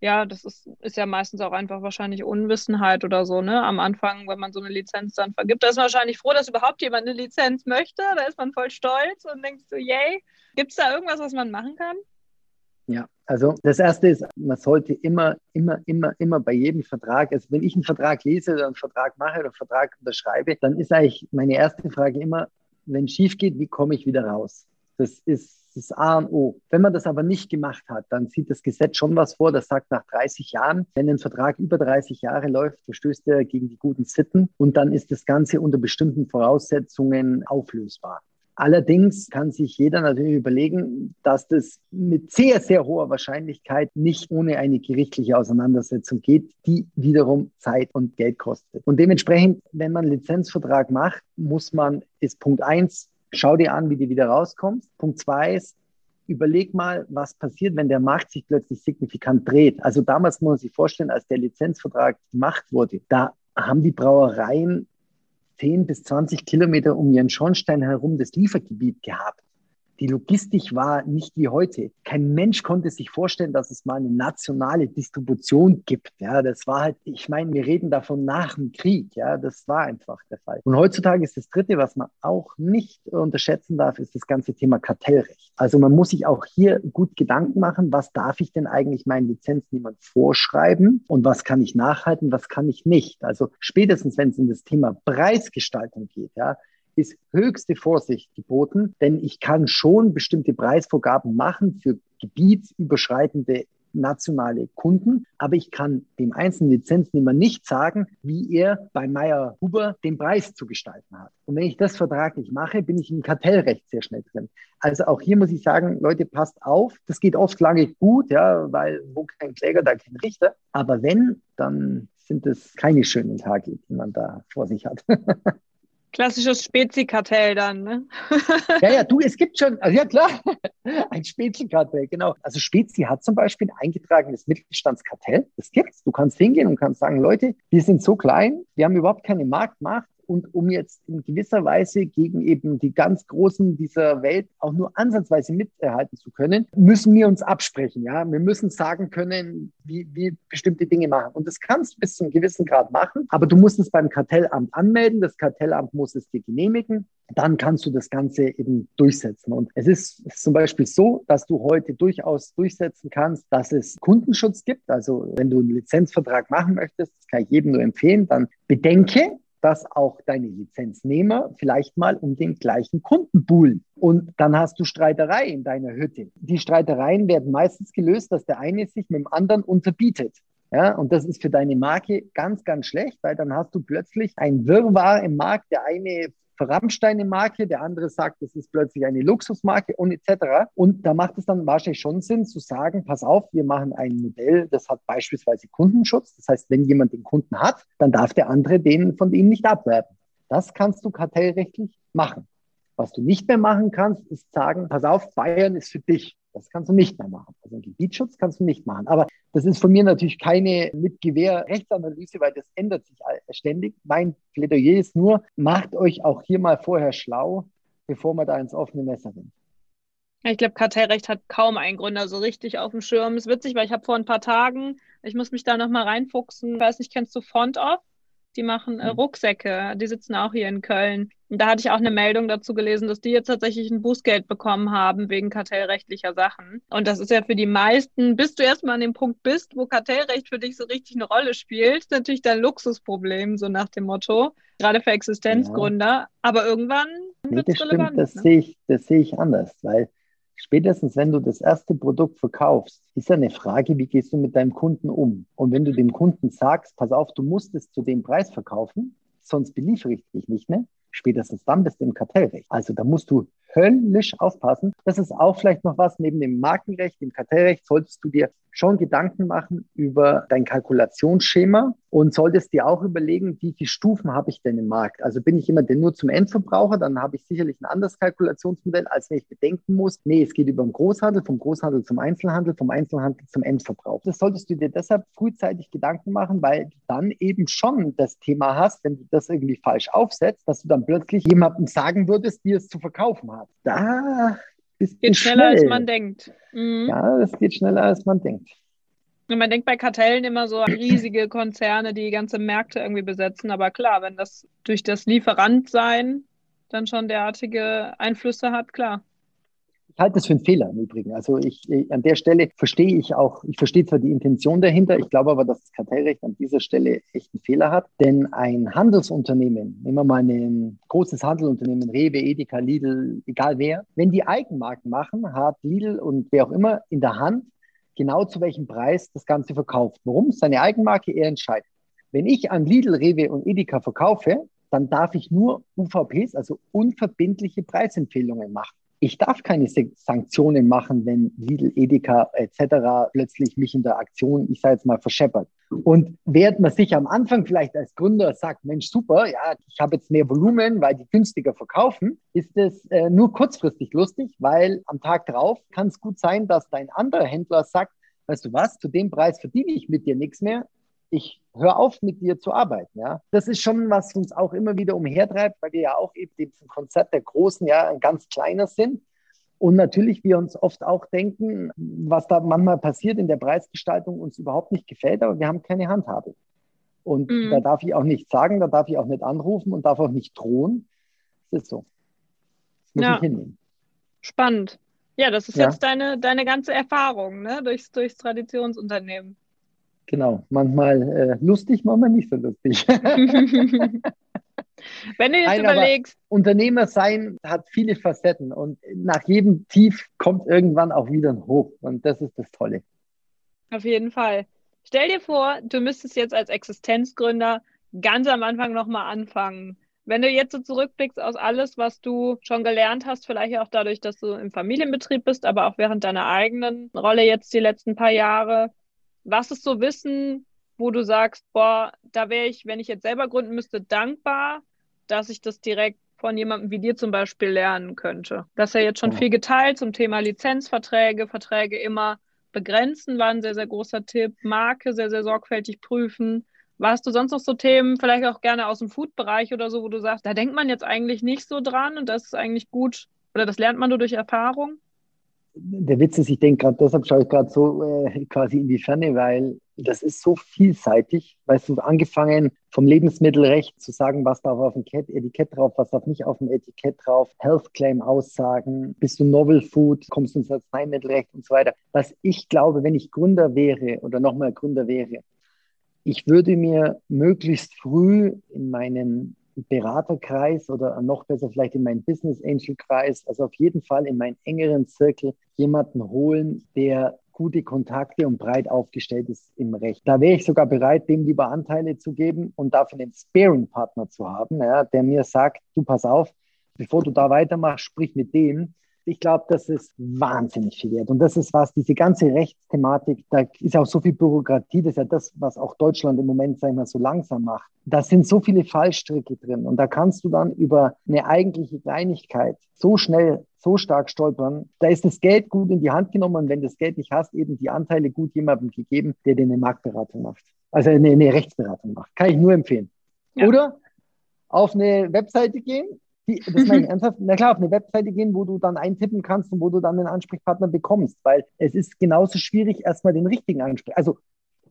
ja, das ist, ist ja meistens auch einfach wahrscheinlich Unwissenheit oder so, ne? Am Anfang, wenn man so eine Lizenz dann vergibt, da ist man wahrscheinlich froh, dass überhaupt jemand eine Lizenz möchte. Da ist man voll stolz und denkt so, yay. Gibt es da irgendwas, was man machen kann? Ja, also das Erste ist, man sollte immer, immer, immer, immer bei jedem Vertrag, also wenn ich einen Vertrag lese oder einen Vertrag mache oder einen Vertrag unterschreibe, dann ist eigentlich meine erste Frage immer, wenn es schief geht, wie komme ich wieder raus? Das ist das A und O. Wenn man das aber nicht gemacht hat, dann sieht das Gesetz schon was vor, das sagt nach 30 Jahren, wenn ein Vertrag über 30 Jahre läuft, verstößt er gegen die guten Sitten und dann ist das Ganze unter bestimmten Voraussetzungen auflösbar. Allerdings kann sich jeder natürlich überlegen, dass das mit sehr, sehr hoher Wahrscheinlichkeit nicht ohne eine gerichtliche Auseinandersetzung geht, die wiederum Zeit und Geld kostet. Und dementsprechend, wenn man einen Lizenzvertrag macht, muss man, ist Punkt eins, schau dir an, wie du wieder rauskommst. Punkt zwei ist, überleg mal, was passiert, wenn der Markt sich plötzlich signifikant dreht. Also damals muss man sich vorstellen, als der Lizenzvertrag gemacht wurde, da haben die Brauereien 10 bis 20 Kilometer um ihren Schornstein herum das Liefergebiet gehabt. Die Logistik war nicht wie heute. Kein Mensch konnte sich vorstellen, dass es mal eine nationale Distribution gibt. Ja, das war halt, ich meine, wir reden davon nach dem Krieg. Ja, das war einfach der Fall. Und heutzutage ist das dritte, was man auch nicht unterschätzen darf, ist das ganze Thema Kartellrecht. Also man muss sich auch hier gut Gedanken machen, was darf ich denn eigentlich meinen Lizenznehmern vorschreiben und was kann ich nachhalten, was kann ich nicht. Also spätestens, wenn es in das Thema Preisgestaltung geht, ja, ist höchste Vorsicht geboten, denn ich kann schon bestimmte Preisvorgaben machen für gebietsüberschreitende nationale Kunden, aber ich kann dem einzelnen Lizenznehmer nicht sagen, wie er bei Meyer Huber den Preis zu gestalten hat. Und wenn ich das vertraglich mache, bin ich im Kartellrecht sehr schnell drin. Also auch hier muss ich sagen, Leute, passt auf. Das geht oft lange gut, ja, weil wo kein Kläger, da kein Richter. Aber wenn, dann sind es keine schönen Tage, die man da vor sich hat. Klassisches Spezi-Kartell dann, ne? ja, ja, du, es gibt schon, also ja klar, ein Spezi-Kartell, genau. Also Spezi hat zum Beispiel ein eingetragenes Mittelstandskartell. Das gibt's. Du kannst hingehen und kannst sagen, Leute, wir sind so klein, wir haben überhaupt keine Marktmacht und um jetzt in gewisser Weise gegen eben die ganz Großen dieser Welt auch nur ansatzweise miterhalten zu können, müssen wir uns absprechen. Ja, wir müssen sagen können, wie wir bestimmte Dinge machen. Und das kannst du bis zu einem gewissen Grad machen, aber du musst es beim Kartellamt anmelden. Das Kartellamt muss es dir genehmigen. Dann kannst du das Ganze eben durchsetzen. Und es ist zum Beispiel so, dass du heute durchaus durchsetzen kannst, dass es Kundenschutz gibt. Also wenn du einen Lizenzvertrag machen möchtest, das kann ich jedem nur empfehlen, dann bedenke, dass auch deine Lizenznehmer vielleicht mal um den gleichen Kunden buhlen. Und dann hast du Streiterei in deiner Hütte. Die Streitereien werden meistens gelöst, dass der eine sich mit dem anderen unterbietet. Ja, und das ist für deine Marke ganz, ganz schlecht, weil dann hast du plötzlich ein Wirrwarr im Markt. Der eine verramscht deine Marke, der andere sagt, das ist plötzlich eine Luxusmarke und etc. Und da macht es dann wahrscheinlich schon Sinn zu sagen, pass auf, wir machen ein Modell, das hat beispielsweise Kundenschutz. Das heißt, wenn jemand den Kunden hat, dann darf der andere den von ihm nicht abwerben. Das kannst du kartellrechtlich machen. Was du nicht mehr machen kannst, ist sagen, pass auf, Bayern ist für dich. Das kannst du nicht mehr machen. Also einen Gebietsschutz kannst du nicht machen. Aber das ist von mir natürlich keine mit Gewehr Rechtsanalyse, weil das ändert sich ständig. Mein Plädoyer ist nur, macht euch auch hier mal vorher schlau, bevor man da ins offene Messer rennt. Ich glaube, Kartellrecht hat kaum einen Gründer so richtig auf dem Schirm. Ist witzig, weil ich habe vor ein paar Tagen, ich muss mich da nochmal reinfuchsen, weiß nicht, kennst du Font Off? Die machen äh, mhm. Rucksäcke. Die sitzen auch hier in Köln. Und da hatte ich auch eine Meldung dazu gelesen, dass die jetzt tatsächlich ein Bußgeld bekommen haben wegen kartellrechtlicher Sachen. Und das ist ja für die meisten, bis du erstmal an dem Punkt bist, wo Kartellrecht für dich so richtig eine Rolle spielt, natürlich dein Luxusproblem, so nach dem Motto. Gerade für Existenzgründer. Ja. Aber irgendwann nee, wird es relevant. Stimmt, das ne? sehe ich, das sehe ich anders, weil spätestens wenn du das erste Produkt verkaufst, ist ja eine Frage, wie gehst du mit deinem Kunden um? Und wenn du dem Kunden sagst, pass auf, du musst es zu dem Preis verkaufen, sonst beliefere ich dich nicht mehr, spätestens dann bist du im Kartellrecht. Also da musst du höllisch aufpassen. Das ist auch vielleicht noch was neben dem Markenrecht, dem Kartellrecht, solltest du dir schon Gedanken machen über dein Kalkulationsschema und solltest dir auch überlegen, wie viele Stufen habe ich denn im Markt? Also bin ich jemand, der nur zum Endverbraucher, dann habe ich sicherlich ein anderes Kalkulationsmodell, als wenn ich bedenken muss, nee, es geht über den Großhandel, vom Großhandel zum Einzelhandel, vom Einzelhandel zum Endverbrauch. Das solltest du dir deshalb frühzeitig Gedanken machen, weil du dann eben schon das Thema hast, wenn du das irgendwie falsch aufsetzt, dass du dann plötzlich jemandem sagen würdest, wie es zu verkaufen hat. Da ist geht schneller, schnell. als man denkt. Mhm. Ja, das geht schneller, als man denkt. Und man denkt bei Kartellen immer so an riesige Konzerne, die ganze Märkte irgendwie besetzen. Aber klar, wenn das durch das Lieferantsein dann schon derartige Einflüsse hat, klar. Ich halte das für einen Fehler im Übrigen. Also ich, an der Stelle verstehe ich auch, ich verstehe zwar die Intention dahinter, ich glaube aber, dass das Kartellrecht an dieser Stelle echt einen Fehler hat. Denn ein Handelsunternehmen, nehmen wir mal ein großes Handelsunternehmen, Rewe, Edeka, Lidl, egal wer, wenn die Eigenmarken machen, hat Lidl und wer auch immer in der Hand, genau zu welchem Preis das Ganze verkauft. Warum? Seine Eigenmarke er entscheidet. Wenn ich an Lidl, Rewe und Edeka verkaufe, dann darf ich nur UVPs, also unverbindliche Preisempfehlungen machen. Ich darf keine Sanktionen machen, wenn Lidl, Edeka etc. plötzlich mich in der Aktion, ich sage jetzt mal, verscheppert. Und während man sich am Anfang vielleicht als Gründer sagt, Mensch, super, ja, ich habe jetzt mehr Volumen, weil die günstiger verkaufen, ist es äh, nur kurzfristig lustig, weil am Tag drauf kann es gut sein, dass dein anderer Händler sagt, weißt du was, zu dem Preis verdiene ich mit dir nichts mehr, ich höre auf, mit dir zu arbeiten. Ja? Das ist schon, was uns auch immer wieder umhertreibt, weil wir ja auch eben diesem Konzept der Großen ja ein ganz kleiner sind. Und natürlich wir uns oft auch denken, was da manchmal passiert in der Preisgestaltung uns überhaupt nicht gefällt, aber wir haben keine Handhabe. Und mhm. da darf ich auch nichts sagen, da darf ich auch nicht anrufen und darf auch nicht drohen. Das ist so. Das muss ja. ich hinnehmen. Spannend. Ja, das ist ja. jetzt deine, deine ganze Erfahrung ne? durchs, durchs Traditionsunternehmen. Genau, manchmal äh, lustig, manchmal nicht so lustig. Wenn du jetzt Nein, überlegst. Unternehmer sein hat viele Facetten und nach jedem Tief kommt irgendwann auch wieder ein Hoch und das ist das Tolle. Auf jeden Fall. Stell dir vor, du müsstest jetzt als Existenzgründer ganz am Anfang nochmal anfangen. Wenn du jetzt so zurückblickst aus alles, was du schon gelernt hast, vielleicht auch dadurch, dass du im Familienbetrieb bist, aber auch während deiner eigenen Rolle jetzt die letzten paar Jahre, was ist so Wissen, wo du sagst, boah, da wäre ich, wenn ich jetzt selber gründen müsste, dankbar, dass ich das direkt von jemandem wie dir zum Beispiel lernen könnte. Das ist ja jetzt schon viel geteilt zum Thema Lizenzverträge, Verträge immer begrenzen, war ein sehr, sehr großer Tipp. Marke sehr, sehr sorgfältig prüfen. Warst du sonst noch so Themen, vielleicht auch gerne aus dem Food-Bereich oder so, wo du sagst, da denkt man jetzt eigentlich nicht so dran und das ist eigentlich gut oder das lernt man nur durch Erfahrung? Der Witz ist, ich denke gerade, deshalb schaue ich gerade so äh, quasi in die Ferne, weil das ist so vielseitig. Weißt du, angefangen vom Lebensmittelrecht zu sagen, was darf auf dem Etikett drauf, was darf nicht auf dem Etikett drauf, Health Claim Aussagen, bist du Novel Food, kommst du ins Arzneimittelrecht und so weiter. Was ich glaube, wenn ich Gründer wäre oder nochmal Gründer wäre, ich würde mir möglichst früh in meinen Beraterkreis oder noch besser vielleicht in meinen Business Angel Kreis, also auf jeden Fall in meinen engeren Zirkel jemanden holen, der gute Kontakte und breit aufgestellt ist im Recht. Da wäre ich sogar bereit, dem lieber Anteile zu geben und dafür einen Sparing-Partner zu haben, ja, der mir sagt, du pass auf, bevor du da weitermachst, sprich mit dem. Ich glaube, das ist wahnsinnig viel wert. Und das ist was, diese ganze Rechtsthematik, da ist auch so viel Bürokratie, das ist ja das, was auch Deutschland im Moment, sag ich mal, so langsam macht. Da sind so viele Fallstricke drin. Und da kannst du dann über eine eigentliche Kleinigkeit so schnell, so stark stolpern. Da ist das Geld gut in die Hand genommen und wenn das Geld nicht hast, eben die Anteile gut jemandem gegeben, der dir eine Marktberatung macht. Also eine, eine Rechtsberatung macht. Kann ich nur empfehlen. Ja. Oder auf eine Webseite gehen, die, das meine ich ernsthaft. Na klar, auf eine Webseite gehen, wo du dann eintippen kannst und wo du dann den Ansprechpartner bekommst, weil es ist genauso schwierig, erstmal den richtigen Ansprechpartner. Also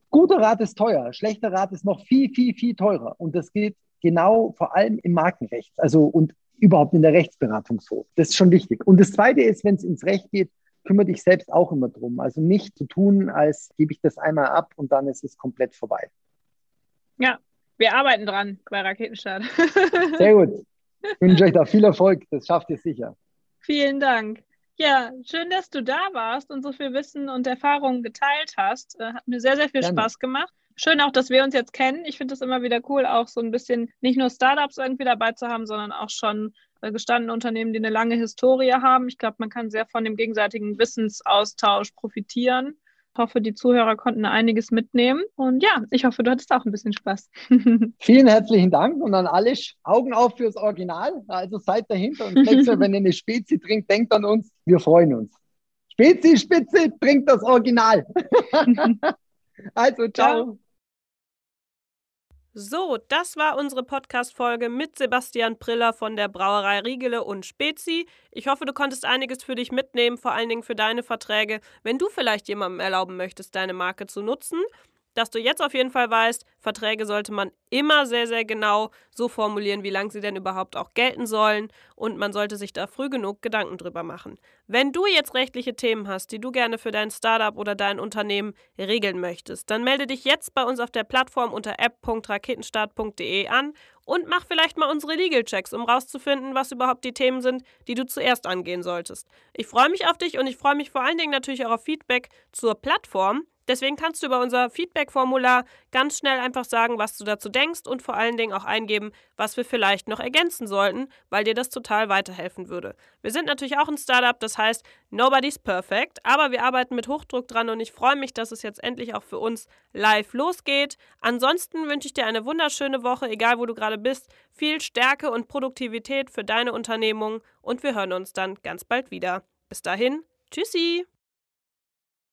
guter Rat ist teuer, schlechter Rat ist noch viel, viel, viel teurer. Und das geht genau vor allem im Markenrecht, also und überhaupt in der Rechtsberatung so. Das ist schon wichtig. Und das Zweite ist, wenn es ins Recht geht, kümmere dich selbst auch immer drum. Also nicht zu tun, als gebe ich das einmal ab und dann ist es komplett vorbei. Ja, wir arbeiten dran bei Raketenstart. Sehr gut. Ich wünsche euch da viel Erfolg. Das schafft ihr sicher. Vielen Dank. Ja, schön, dass du da warst und so viel Wissen und Erfahrungen geteilt hast. Äh, hat mir sehr, sehr viel Gerne. Spaß gemacht. Schön auch, dass wir uns jetzt kennen. Ich finde es immer wieder cool, auch so ein bisschen nicht nur Startups irgendwie dabei zu haben, sondern auch schon äh, gestandene Unternehmen, die eine lange Historie haben. Ich glaube, man kann sehr von dem gegenseitigen Wissensaustausch profitieren hoffe, die Zuhörer konnten einiges mitnehmen. Und ja, ich hoffe, du hattest auch ein bisschen Spaß. Vielen herzlichen Dank und an alle Augen auf fürs Original. Also seid dahinter und nächstes wenn ihr eine Spezi trinkt, denkt an uns. Wir freuen uns. Spezi, Spitze, trinkt das Original. also, ciao. ciao. So, das war unsere Podcast-Folge mit Sebastian Priller von der Brauerei Riegele und Spezi. Ich hoffe, du konntest einiges für dich mitnehmen, vor allen Dingen für deine Verträge, wenn du vielleicht jemandem erlauben möchtest, deine Marke zu nutzen dass du jetzt auf jeden Fall weißt, Verträge sollte man immer sehr, sehr genau so formulieren, wie lange sie denn überhaupt auch gelten sollen und man sollte sich da früh genug Gedanken drüber machen. Wenn du jetzt rechtliche Themen hast, die du gerne für dein Startup oder dein Unternehmen regeln möchtest, dann melde dich jetzt bei uns auf der Plattform unter app.raketenstart.de an und mach vielleicht mal unsere Legal Checks, um rauszufinden, was überhaupt die Themen sind, die du zuerst angehen solltest. Ich freue mich auf dich und ich freue mich vor allen Dingen natürlich auch auf Feedback zur Plattform. Deswegen kannst du über unser Feedback-Formular ganz schnell einfach sagen, was du dazu denkst und vor allen Dingen auch eingeben, was wir vielleicht noch ergänzen sollten, weil dir das total weiterhelfen würde. Wir sind natürlich auch ein Startup, das heißt, nobody's perfect, aber wir arbeiten mit Hochdruck dran und ich freue mich, dass es jetzt endlich auch für uns live losgeht. Ansonsten wünsche ich dir eine wunderschöne Woche, egal wo du gerade bist, viel Stärke und Produktivität für deine Unternehmung und wir hören uns dann ganz bald wieder. Bis dahin, tschüssi!